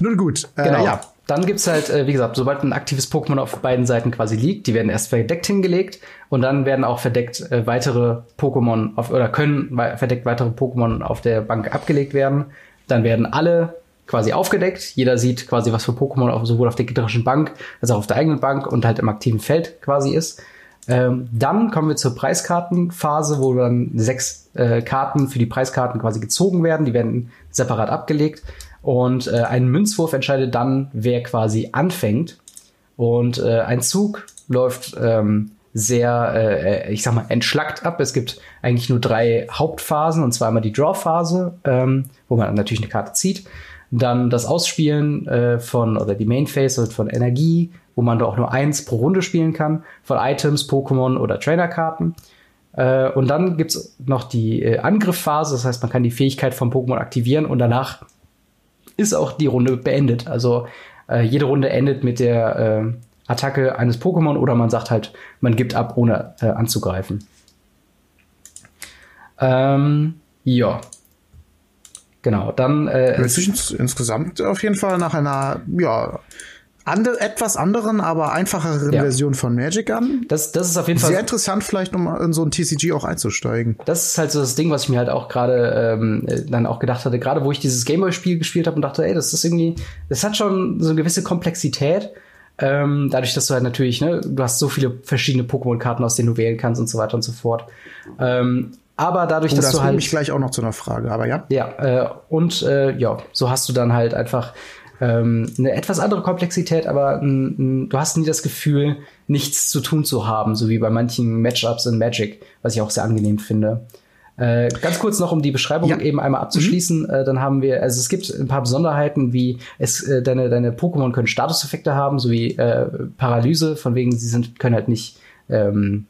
Nun gut. Äh, genau. ja. Dann gibt's halt, äh, wie gesagt, sobald ein aktives Pokémon auf beiden Seiten quasi liegt, die werden erst verdeckt hingelegt und dann werden auch verdeckt äh, weitere Pokémon auf, oder können verdeckt weitere Pokémon auf der Bank abgelegt werden. Dann werden alle quasi aufgedeckt. Jeder sieht quasi, was für Pokémon sowohl auf der gegnerischen Bank als auch auf der eigenen Bank und halt im aktiven Feld quasi ist. Ähm, dann kommen wir zur Preiskartenphase, wo dann sechs äh, Karten für die Preiskarten quasi gezogen werden. Die werden separat abgelegt. Und äh, ein Münzwurf entscheidet dann, wer quasi anfängt. Und äh, ein Zug läuft ähm, sehr, äh, ich sag mal, entschlackt ab. Es gibt eigentlich nur drei Hauptphasen, und zwar einmal die Draw-Phase, ähm, wo man natürlich eine Karte zieht. Dann das Ausspielen äh, von, oder die Main Phase von Energie, wo man da auch nur eins pro Runde spielen kann, von Items, Pokémon oder Trainerkarten. Äh, und dann gibt's noch die äh, Angriffphase, das heißt, man kann die Fähigkeit vom Pokémon aktivieren und danach ist auch die Runde beendet. Also äh, jede Runde endet mit der äh, Attacke eines Pokémon oder man sagt halt, man gibt ab, ohne äh, anzugreifen. Ähm, ja, Genau, dann. Äh, Hört sich ins, insgesamt auf jeden Fall nach einer, ja, andere, etwas anderen, aber einfacheren ja. Version von Magic an. Das, das ist auf jeden Fall. Sehr interessant, vielleicht, um in so ein TCG auch einzusteigen. Das ist halt so das Ding, was ich mir halt auch gerade ähm, dann auch gedacht hatte, gerade wo ich dieses Gameboy-Spiel gespielt habe und dachte, ey, das ist irgendwie, das hat schon so eine gewisse Komplexität. Ähm, dadurch, dass du halt natürlich, ne, du hast so viele verschiedene Pokémon-Karten, aus denen du wählen kannst und so weiter und so fort. Ähm, aber dadurch, oh, dass das du halt. mich gleich auch noch zu einer Frage, aber ja. Ja, äh, und äh, ja, so hast du dann halt einfach ähm, eine etwas andere Komplexität, aber du hast nie das Gefühl, nichts zu tun zu haben, so wie bei manchen Matchups in Magic, was ich auch sehr angenehm finde. Äh, ganz kurz noch, um die Beschreibung ja. eben einmal abzuschließen, mhm. äh, dann haben wir, also es gibt ein paar Besonderheiten, wie es, äh, deine, deine Pokémon können Statuseffekte haben, sowie äh, Paralyse, von wegen sie sind, können halt nicht ähm,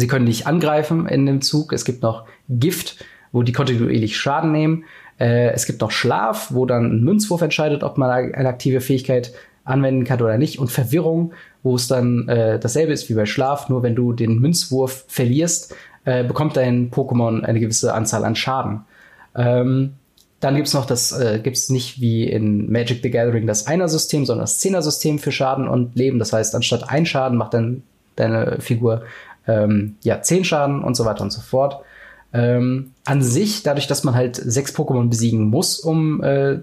Sie können nicht angreifen in dem Zug. Es gibt noch Gift wo die kontinuierlich Schaden nehmen. Äh, es gibt noch Schlaf, wo dann ein Münzwurf entscheidet, ob man eine aktive Fähigkeit anwenden kann oder nicht. Und Verwirrung, wo es dann äh, dasselbe ist wie bei Schlaf, nur wenn du den Münzwurf verlierst, äh, bekommt dein Pokémon eine gewisse Anzahl an Schaden. Ähm, dann gibt's noch das, äh, gibt's nicht wie in Magic the Gathering das Einer-System, sondern das Zehner-System für Schaden und Leben. Das heißt, anstatt ein Schaden macht dann deine Figur ähm, ja zehn Schaden und so weiter und so fort. Ähm, an sich, dadurch, dass man halt sechs Pokémon besiegen muss, um äh,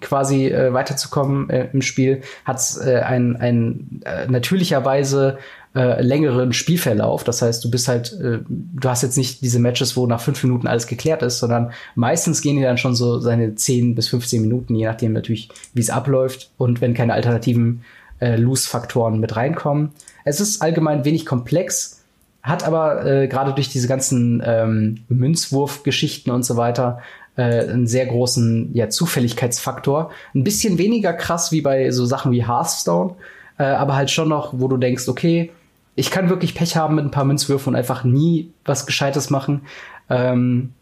quasi äh, weiterzukommen äh, im Spiel, hat es äh, ein, ein äh, natürlicherweise äh, längeren Spielverlauf. Das heißt, du bist halt, äh, du hast jetzt nicht diese Matches, wo nach fünf Minuten alles geklärt ist, sondern meistens gehen die dann schon so seine 10 bis 15 Minuten, je nachdem natürlich, wie es abläuft und wenn keine alternativen Lose-Faktoren mit reinkommen. Es ist allgemein wenig komplex, hat aber äh, gerade durch diese ganzen ähm, Münzwurf-Geschichten und so weiter äh, einen sehr großen ja, Zufälligkeitsfaktor. Ein bisschen weniger krass wie bei so Sachen wie Hearthstone, äh, aber halt schon noch, wo du denkst, okay, ich kann wirklich Pech haben mit ein paar Münzwürfen und einfach nie was Gescheites machen. Ähm,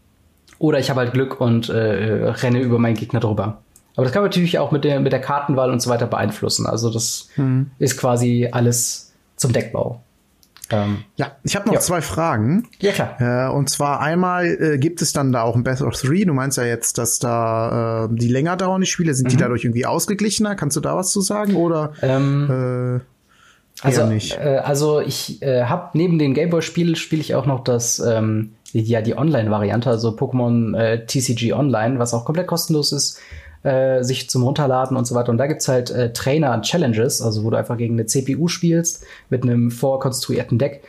oder ich habe halt Glück und äh, renne über meinen Gegner drüber. Aber das kann man natürlich auch mit der, mit der Kartenwahl und so weiter beeinflussen. Also das hm. ist quasi alles zum Deckbau. Ähm, ja, ich habe noch ja. zwei Fragen. Ja, klar. Äh, und zwar einmal äh, gibt es dann da auch ein Best of Three. Du meinst ja jetzt, dass da äh, die länger dauernden Spiele, sind mhm. die dadurch irgendwie ausgeglichener? Kannst du da was zu sagen? Oder ähm, äh, also, nicht? Äh, also ich äh, habe neben den Gameboy-Spielen spiele ich auch noch das ähm, die, ja die Online-Variante, also Pokémon äh, TCG Online, was auch komplett kostenlos ist äh, sich zum Runterladen und so weiter. Und da gibt's halt äh, Trainer-Challenges, also wo du einfach gegen eine CPU spielst mit einem vorkonstruierten Deck.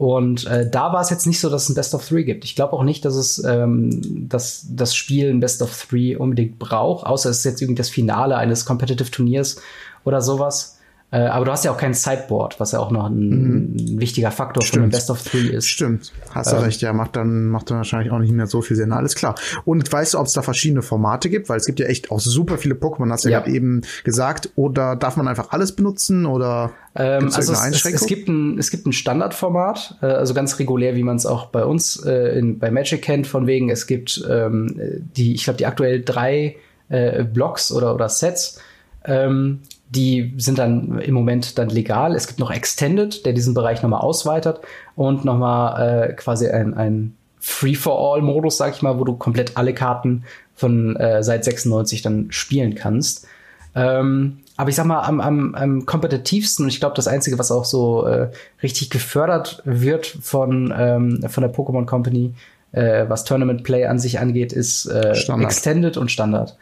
Und äh, da war es jetzt nicht so, dass es ein Best of Three gibt. Ich glaube auch nicht, dass es ähm, dass das Spiel ein Best of Three unbedingt braucht, außer es ist jetzt irgendwie das Finale eines Competitive Turniers oder sowas. Äh, aber du hast ja auch kein Sideboard, was ja auch noch ein, mhm. wichtiger Faktor Stimmt. von dem Best of Three ist. Stimmt, hast du ähm, recht, ja, macht dann, macht dann wahrscheinlich auch nicht mehr so viel Sinn. Alles klar. Und weißt du, ob es da verschiedene Formate gibt? Weil es gibt ja echt auch super viele Pokémon, hast du ja, ja gerade eben gesagt. Oder darf man einfach alles benutzen oder ähm, also es, es, gibt ein, es gibt ein Standardformat, äh, also ganz regulär, wie man es auch bei uns äh, in, bei Magic kennt, von wegen, es gibt ähm, die, ich glaube, die aktuell drei äh, Blocks oder, oder Sets, ähm, die sind dann im Moment dann legal. Es gibt noch Extended, der diesen Bereich nochmal ausweitet und nochmal äh, quasi ein, ein Free-for-All-Modus, sag ich mal, wo du komplett alle Karten von äh, seit 96 dann spielen kannst. Ähm, aber ich sag mal, am, am, am kompetitivsten, und ich glaube, das Einzige, was auch so äh, richtig gefördert wird von, ähm, von der Pokémon Company, äh, was Tournament Play an sich angeht, ist äh, Extended und Standard.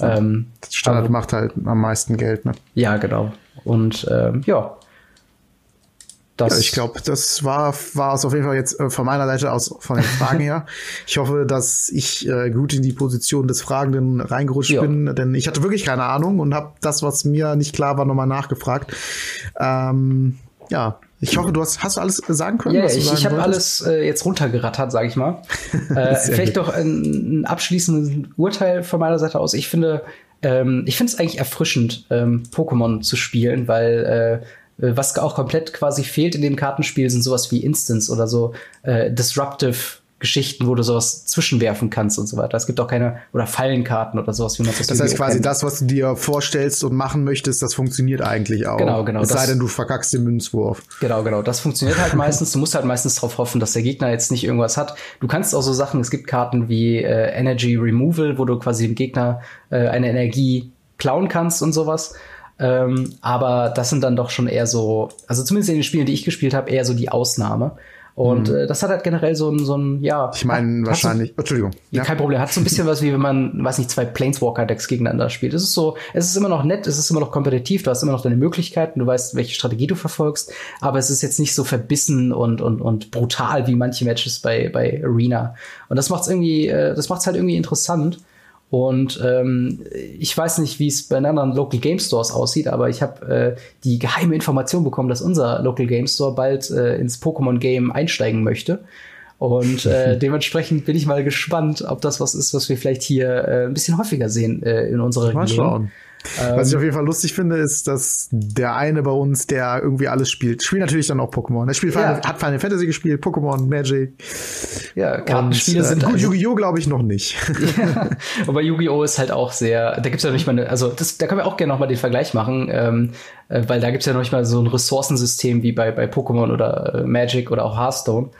Ähm, Standard aber, macht halt am meisten Geld, ne? Ja, genau. Und ähm, ja. Das ja, ich glaube, das war war es auf jeden Fall jetzt äh, von meiner Seite aus von den Fragen her. <laughs> Ich hoffe, dass ich äh, gut in die Position des Fragenden reingerutscht ja. bin, denn ich hatte wirklich keine Ahnung und habe das, was mir nicht klar war, nochmal nachgefragt. Ähm, ja, ich hoffe, du hast, hast du alles sagen können? Ja, yeah, ich, ich habe alles äh, jetzt runtergerattert, sage ich mal. <laughs> äh, vielleicht gut. doch ein, ein abschließendes Urteil von meiner Seite aus. Ich finde, ähm, ich finde es eigentlich erfrischend, ähm, Pokémon zu spielen, weil äh, was auch komplett quasi fehlt in dem Kartenspiel sind sowas wie Instance oder so äh, Disruptive Geschichten, wo du sowas zwischenwerfen kannst und so weiter. Es gibt auch keine, oder Fallenkarten oder sowas, wie man das Das heißt quasi kennt. das, was du dir vorstellst und machen möchtest, das funktioniert eigentlich auch. Genau, genau. Es sei denn, du verkackst den Münzwurf. Genau, genau. Das funktioniert halt meistens. Du musst halt meistens darauf hoffen, dass der Gegner jetzt nicht irgendwas hat. Du kannst auch so Sachen, es gibt Karten wie äh, Energy Removal, wo du quasi dem Gegner äh, eine Energie klauen kannst und sowas. Ähm, aber das sind dann doch schon eher so, also zumindest in den Spielen, die ich gespielt habe, eher so die Ausnahme. Und mhm. äh, das hat halt generell so ein, so ein ja. Ich meine wahrscheinlich, so, Entschuldigung. Ja. Kein Problem. Hat so ein bisschen was wie wenn man, weiß nicht, zwei Planeswalker-Decks gegeneinander spielt. Es ist so, es ist immer noch nett, es ist immer noch kompetitiv, du hast immer noch deine Möglichkeiten, du weißt, welche Strategie du verfolgst, aber es ist jetzt nicht so verbissen und, und, und brutal wie manche Matches bei, bei Arena. Und das macht's irgendwie, äh, das macht's halt irgendwie interessant. Und ähm, ich weiß nicht, wie es bei anderen Local Game Stores aussieht, aber ich habe äh, die geheime Information bekommen, dass unser Local Game Store bald äh, ins Pokémon Game einsteigen möchte. Und äh, <laughs> dementsprechend bin ich mal gespannt, ob das was ist, was wir vielleicht hier äh, ein bisschen häufiger sehen äh, in unserer Region. Mal schauen. Was ich auf jeden Fall lustig finde, ist, dass der eine bei uns, der irgendwie alles spielt, spielt natürlich dann auch Pokémon. Er spielt ja. Final, hat Final Fantasy gespielt, Pokémon, Magic. Ja, Kartenspiele sind. Gut, also, Yu-Gi-Oh! glaube ich noch nicht. <laughs> ja, aber Yu-Gi-Oh! ist halt auch sehr, da gibt's ja nicht mal eine, also das, da können wir auch gerne noch mal den Vergleich machen, ähm, äh, weil da gibt's ja noch nicht mal so ein Ressourcensystem wie bei, bei Pokémon oder äh, Magic oder auch Hearthstone.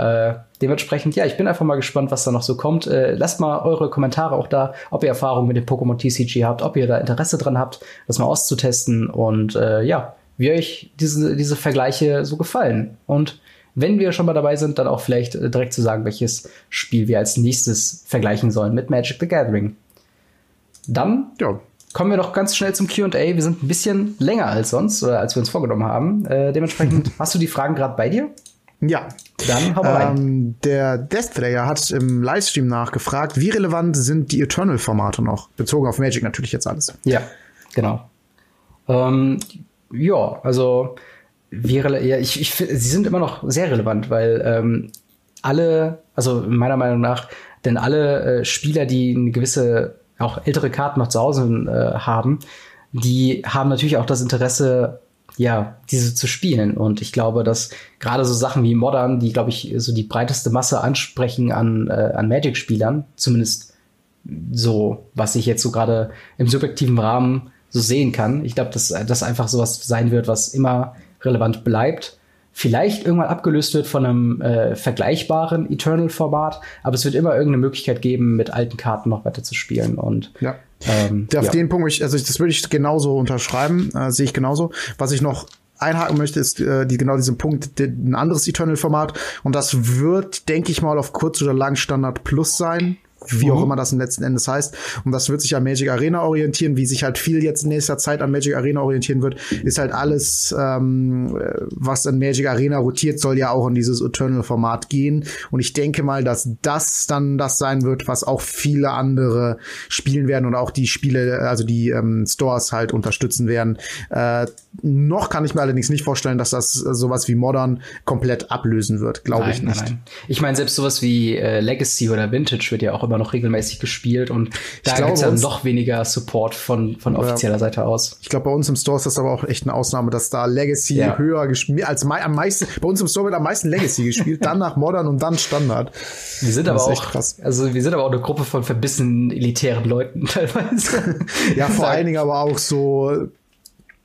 Äh, dementsprechend, ja, ich bin einfach mal gespannt, was da noch so kommt. Äh, lasst mal eure Kommentare auch da, ob ihr Erfahrung mit dem Pokémon TCG habt, ob ihr da Interesse dran habt, das mal auszutesten und äh, ja, wie euch diese, diese Vergleiche so gefallen. Und wenn wir schon mal dabei sind, dann auch vielleicht äh, direkt zu sagen, welches Spiel wir als nächstes vergleichen sollen mit Magic the Gathering. Dann ja. kommen wir doch ganz schnell zum QA. Wir sind ein bisschen länger als sonst, oder als wir uns vorgenommen haben. Äh, dementsprechend <laughs> hast du die Fragen gerade bei dir? Ja. Dann hau rein. Ähm, der Death Player hat im Livestream nachgefragt, wie relevant sind die Eternal-Formate noch? Bezogen auf Magic natürlich jetzt alles. Ja, genau. Ähm, ja, also wie ja, ich, ich sie sind immer noch sehr relevant, weil ähm, alle, also meiner Meinung nach, denn alle äh, Spieler, die eine gewisse, auch ältere Karten noch zu Hause äh, haben, die haben natürlich auch das Interesse, ja, diese zu spielen. Und ich glaube, dass gerade so Sachen wie Modern, die, glaube ich, so die breiteste Masse ansprechen an, äh, an Magic-Spielern, zumindest so, was ich jetzt so gerade im subjektiven Rahmen so sehen kann. Ich glaube, dass das einfach sowas sein wird, was immer relevant bleibt. Vielleicht irgendwann abgelöst wird von einem äh, vergleichbaren Eternal-Format, aber es wird immer irgendeine Möglichkeit geben, mit alten Karten noch weiter zu spielen. Und ja. Ähm, Auf ja. den Punkt, also das würde ich genauso unterschreiben, äh, sehe ich genauso. Was ich noch einhaken möchte, ist äh, die, genau diesen Punkt, die, ein anderes Eternal-Format. Und das wird, denke ich mal, auf kurz oder lang Standard Plus sein wie auch mhm. immer das im letzten Endes heißt. Und das wird sich an Magic Arena orientieren, wie sich halt viel jetzt in nächster Zeit an Magic Arena orientieren wird, ist halt alles, ähm, was an Magic Arena rotiert, soll ja auch in dieses Eternal-Format gehen. Und ich denke mal, dass das dann das sein wird, was auch viele andere spielen werden und auch die Spiele, also die ähm, Stores halt unterstützen werden. Äh, noch kann ich mir allerdings nicht vorstellen, dass das sowas wie Modern komplett ablösen wird, glaube ich nicht. Nein, nein. Ich meine, selbst sowas wie äh, Legacy oder Vintage wird ja auch immer noch regelmäßig gespielt und da gibt es ja noch weniger Support von, von offizieller ja. Seite aus. Ich glaube, bei uns im Store ist das aber auch echt eine Ausnahme, dass da Legacy ja. höher gespielt, als am meisten, bei uns im Store wird am meisten Legacy gespielt, <laughs> dann nach Modern und dann Standard. Wir sind aber auch, also wir sind aber auch eine Gruppe von verbissenen elitären Leuten <laughs> teilweise. ja, vor allen Dingen aber auch so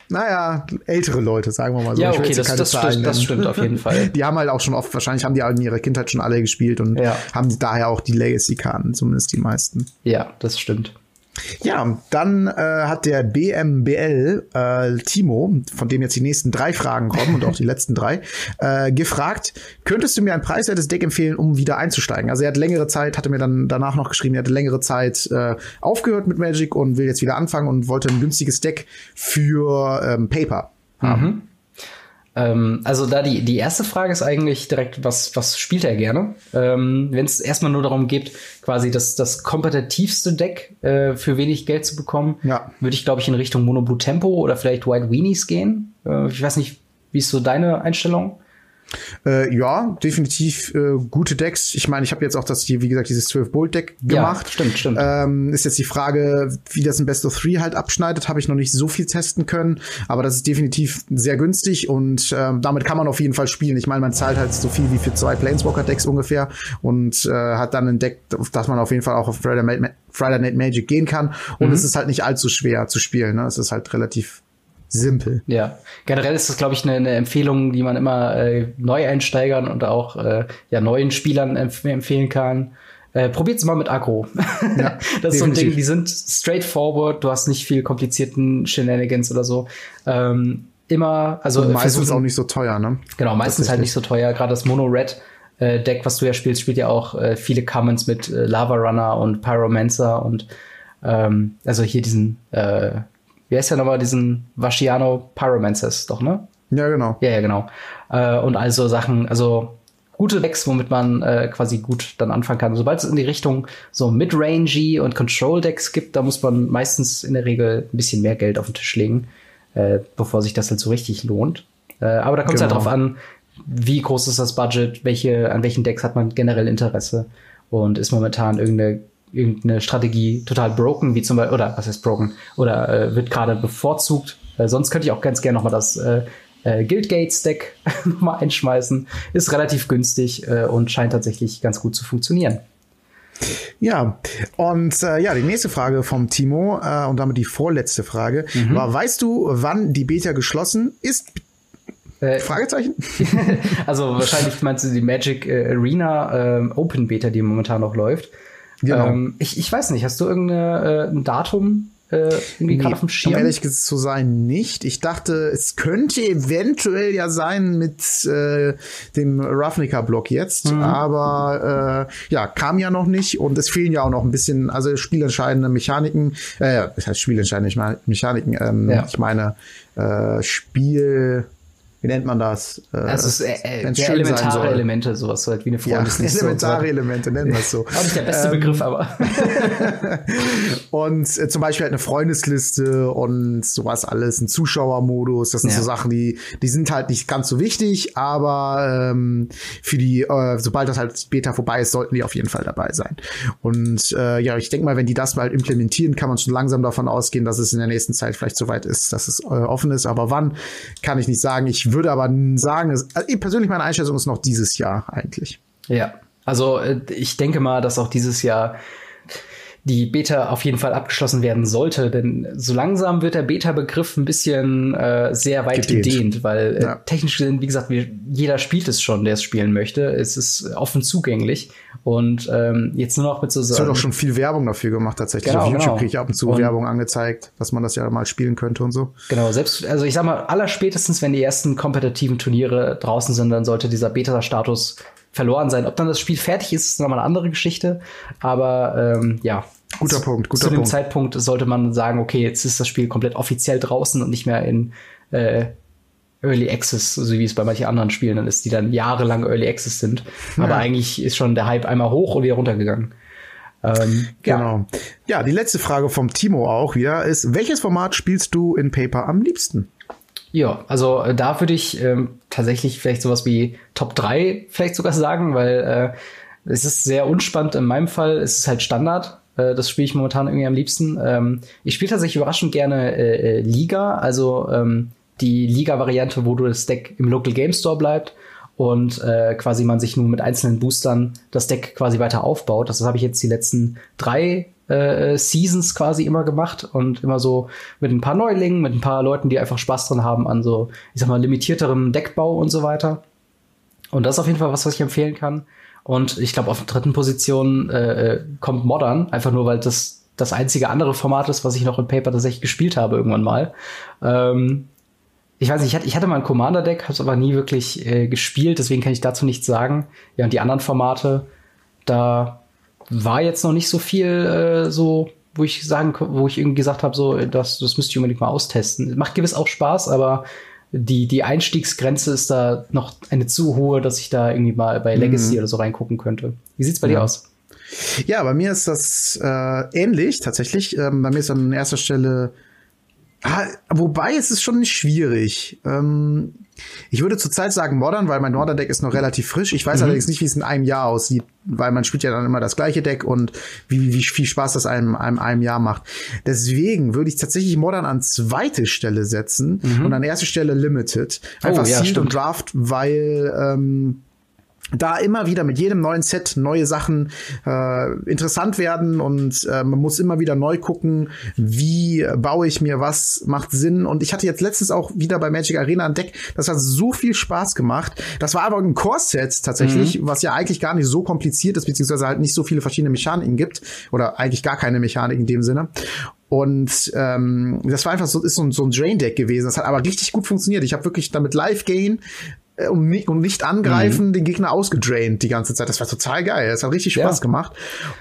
naja, ältere Leute, sagen wir mal so. Ja, okay, das, das, stimmt, das stimmt auf jeden Fall. <laughs> Die haben halt auch schon oft, wahrscheinlich haben die in ihrer Kindheit schon alle gespielt und ja. haben daher auch die Legacy-Karten, zumindest die meisten. Ja, das stimmt. Ja, dann äh, hat der BMBL äh, Timo, von dem jetzt die nächsten drei Fragen kommen und auch die letzten drei, äh, gefragt, könntest du mir ein preiswertes Deck empfehlen, um wieder einzusteigen? Also er hat längere Zeit, hatte mir dann danach noch geschrieben, er hatte längere Zeit äh, aufgehört mit Magic und will jetzt wieder anfangen und wollte ein günstiges Deck für ähm, Paper haben. Mhm. Ähm, also da die, die erste Frage ist eigentlich direkt, was, was spielt er gerne? Ähm, Wenn es erstmal nur darum geht, quasi das, das kompetitivste Deck äh, für wenig Geld zu bekommen, ja. würde ich, glaube ich, in Richtung Mono Blue Tempo oder vielleicht White Weenies gehen. Äh, ich weiß nicht, wie ist so deine Einstellung? Äh, ja, definitiv äh, gute Decks. Ich meine, ich habe jetzt auch das hier, wie gesagt, dieses 12 Bolt Deck gemacht. Ja, stimmt, stimmt. Ähm, ist jetzt die Frage, wie das in Best of Three halt abschneidet, habe ich noch nicht so viel testen können, aber das ist definitiv sehr günstig und ähm, damit kann man auf jeden Fall spielen. Ich meine, man zahlt halt so viel wie für zwei Planeswalker Decks ungefähr und äh, hat dann ein Deck, auf das man auf jeden Fall auch auf Friday Night Magic gehen kann und mhm. es ist halt nicht allzu schwer zu spielen. Ne? Es ist halt relativ simpel. Ja, generell ist das, glaube ich, eine, eine Empfehlung, die man immer äh, Neueinsteigern und auch äh, ja, neuen Spielern empf empfehlen kann. Äh, probiert's mal mit Agro. Ja, <laughs> das ist so ein Ding, die sind straightforward, du hast nicht viel komplizierten Shenanigans oder so. Ähm, immer, also und meistens auch nicht so teuer, ne? Genau, meistens halt nicht so teuer. Gerade das Mono Red äh, Deck, was du ja spielst, spielt ja auch äh, viele Commons mit äh, Lava Runner und Pyromancer und ähm, also hier diesen äh, wie heißt der nochmal, diesen Vasciano Pyromances, doch, ne? Ja, genau. Ja, ja, genau. Äh, und also Sachen, also gute Decks, womit man äh, quasi gut dann anfangen kann. Sobald es in die Richtung so Mid-Rangey und Control-Decks gibt, da muss man meistens in der Regel ein bisschen mehr Geld auf den Tisch legen, äh, bevor sich das halt so richtig lohnt. Äh, aber da kommt es halt genau. halt drauf an, wie groß ist das Budget, welche, an welchen Decks hat man generell Interesse und ist momentan irgendeine irgendeine Strategie total broken, wie zum Beispiel, oder was heißt broken, oder äh, wird gerade bevorzugt. Äh, sonst könnte ich auch ganz gerne nochmal das äh, äh, Guildgates Deck <laughs> nochmal einschmeißen. Ist relativ günstig äh, und scheint tatsächlich ganz gut zu funktionieren. Ja, und äh, ja, die nächste Frage vom Timo äh, und damit die vorletzte Frage mhm. war, weißt du, wann die Beta geschlossen ist? Äh, Fragezeichen? <laughs> also wahrscheinlich meinst du die Magic äh, Arena äh, Open Beta, die momentan noch läuft. Genau. Ähm, ich, ich weiß nicht, hast du irgendein äh, Datum äh, irgendwie nee, auf dem Schirm? Um ehrlich zu sein, nicht. Ich dachte, es könnte eventuell ja sein mit äh, dem Ravnica-Block jetzt, mhm. aber äh, ja, kam ja noch nicht und es fehlen ja auch noch ein bisschen, also spielentscheidende Mechaniken, äh, das heißt spielentscheidende Mechaniken, ähm, ja. ich meine äh, Spiel wie nennt man das? Äh, also es ist äh, äh elementare Elemente, sowas halt wie eine Freundesliste. Ja, elementare Elemente, nennen wir es so. Auch nicht der beste ähm, Begriff, aber. <laughs> und äh, zum Beispiel halt eine Freundesliste und sowas alles, ein Zuschauermodus, das sind ja. so Sachen, die, die sind halt nicht ganz so wichtig, aber ähm, für die, äh, sobald das halt Beta vorbei ist, sollten die auf jeden Fall dabei sein. Und äh, ja, ich denke mal, wenn die das mal implementieren, kann man schon langsam davon ausgehen, dass es in der nächsten Zeit vielleicht soweit ist, dass es äh, offen ist. Aber wann, kann ich nicht sagen. Ich würde aber sagen, also persönlich meine Einschätzung ist noch dieses Jahr eigentlich. Ja, also äh, ich denke mal, dass auch dieses Jahr die Beta auf jeden Fall abgeschlossen werden sollte, denn so langsam wird der Beta-Begriff ein bisschen äh, sehr weit gedehnt, gedehnt weil äh, ja. technisch gesehen, wie gesagt, wir, jeder spielt es schon, der es spielen möchte. Es ist offen zugänglich und ähm, jetzt nur noch mit so Es wird auch schon viel Werbung dafür gemacht tatsächlich. Genau, Auf YouTube genau. kriege ich ab und zu und Werbung angezeigt, dass man das ja mal spielen könnte und so. Genau, selbst, also ich sag mal, allerspätestens, wenn die ersten kompetitiven Turniere draußen sind, dann sollte dieser Beta-Status verloren sein. Ob dann das Spiel fertig ist, ist nochmal eine andere Geschichte. Aber ähm, ja, Guter Punkt, guter Zu dem Punkt. Zeitpunkt sollte man sagen, okay, jetzt ist das Spiel komplett offiziell draußen und nicht mehr in äh, Early Access, so wie es bei manchen anderen Spielen dann ist, die dann jahrelang Early Access sind. Ja. Aber eigentlich ist schon der Hype einmal hoch und wieder runtergegangen. Ähm, genau. Ja. ja, die letzte Frage vom Timo auch wieder ist, welches Format spielst du in Paper am liebsten? Ja, also äh, da würde ich ähm, tatsächlich vielleicht sowas wie Top 3 vielleicht sogar sagen, weil äh, es ist sehr unspannend in meinem Fall. Es ist halt Standard. Äh, das spiele ich momentan irgendwie am liebsten. Ähm, ich spiele tatsächlich überraschend gerne äh, äh, Liga, also ähm, die Liga-Variante, wo du das Deck im Local Game Store bleibt und äh, quasi man sich nur mit einzelnen Boostern das Deck quasi weiter aufbaut. Das habe ich jetzt die letzten drei äh, Seasons quasi immer gemacht und immer so mit ein paar Neulingen, mit ein paar Leuten, die einfach Spaß dran haben an so, ich sag mal, limitierterem Deckbau und so weiter. Und das ist auf jeden Fall was, was ich empfehlen kann. Und ich glaube, auf der dritten Position äh, äh, kommt Modern, einfach nur, weil das das einzige andere Format ist, was ich noch in Paper tatsächlich gespielt habe irgendwann mal. Ähm, ich weiß nicht, ich hatte, mal ein Commander-Deck, habe es aber nie wirklich äh, gespielt, deswegen kann ich dazu nichts sagen. Ja, und die anderen Formate, da war jetzt noch nicht so viel äh, so, wo ich sagen, wo ich irgendwie gesagt habe, so, das, das müsste ich unbedingt mal austesten. Macht gewiss auch Spaß, aber die, die Einstiegsgrenze ist da noch eine zu hohe, dass ich da irgendwie mal bei Legacy mhm. oder so reingucken könnte. Wie sieht's bei ja. dir aus? Ja, bei mir ist das äh, ähnlich tatsächlich. Ähm, bei mir ist an erster Stelle Ah, wobei es ist schon schwierig. Ähm, ich würde zurzeit sagen Modern, weil mein Modern Deck ist noch relativ frisch. Ich weiß mhm. allerdings nicht, wie es in einem Jahr aussieht, weil man spielt ja dann immer das gleiche Deck und wie, wie viel Spaß das einem, einem, einem Jahr macht. Deswegen würde ich tatsächlich Modern an zweite Stelle setzen mhm. und an erste Stelle Limited. Einfach oh, ja, Seed und Draft, weil ähm, da immer wieder mit jedem neuen Set neue Sachen äh, interessant werden und äh, man muss immer wieder neu gucken, wie baue ich mir was, macht Sinn. Und ich hatte jetzt letztens auch wieder bei Magic Arena ein Deck, das hat so viel Spaß gemacht. Das war aber ein Core-Set tatsächlich, mhm. was ja eigentlich gar nicht so kompliziert ist, beziehungsweise halt nicht so viele verschiedene Mechaniken gibt oder eigentlich gar keine Mechanik in dem Sinne. Und ähm, das war einfach so, ist so, so ein Drain-Deck gewesen. Das hat aber richtig gut funktioniert. Ich habe wirklich damit Live-Gain äh, und nicht, und nicht angreifen, mhm. den Gegner ausgedraint die ganze Zeit. Das war total geil. Das hat richtig Spaß ja. gemacht.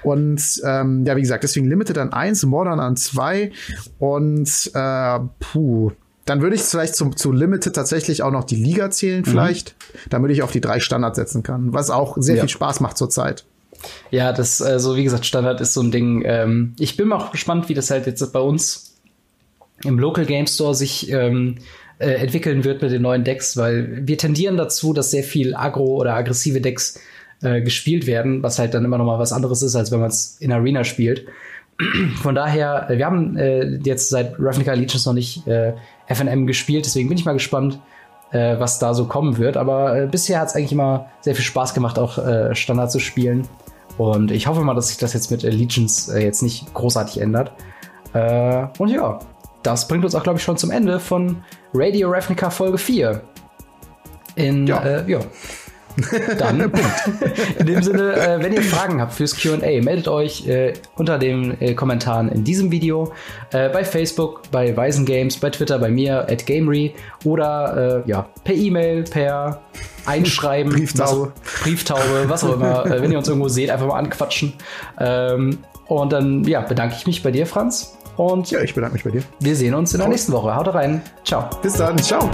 Und ähm, ja, wie gesagt, deswegen Limited an eins, Modern an zwei und äh, puh. Dann würde ich vielleicht zum, zu Limited tatsächlich auch noch die Liga zählen, mhm. vielleicht, mhm. damit ich auf die drei Standard setzen kann, was auch sehr ja. viel Spaß macht zurzeit. Ja, das, also wie gesagt, Standard ist so ein Ding. Ähm, ich bin auch gespannt, wie das halt jetzt bei uns im Local Game Store sich ähm, äh, entwickeln wird mit den neuen Decks, weil wir tendieren dazu, dass sehr viel agro oder aggressive Decks äh, gespielt werden, was halt dann immer noch mal was anderes ist, als wenn man es in Arena spielt. <clears throat> Von daher, äh, wir haben äh, jetzt seit Ravnica Allegiance noch nicht äh, FNM gespielt, deswegen bin ich mal gespannt, äh, was da so kommen wird. Aber äh, bisher hat es eigentlich immer sehr viel Spaß gemacht, auch Standard zu spielen. Und ich hoffe mal, dass sich das jetzt mit Allegiance jetzt nicht großartig ändert. Und ja, das bringt uns auch, glaube ich, schon zum Ende von Radio Ravnica Folge 4. In, ja. Äh, ja. <laughs> Dann, in dem Sinne, äh, wenn ihr Fragen habt fürs QA, meldet euch äh, unter den äh, Kommentaren in diesem Video, äh, bei Facebook, bei Weisen Games, bei Twitter, bei mir, at Gamery oder äh, ja, per E-Mail, per Einschreiben, <laughs> Brieftaube, was, Brieftaube, was auch immer. Wenn ihr uns irgendwo seht, einfach mal anquatschen. Ähm, und dann ja, bedanke ich mich bei dir, Franz. Und ja, ich bedanke mich bei dir. Wir sehen uns in der nächsten Woche. Haut rein. Ciao. Bis dann. Ciao.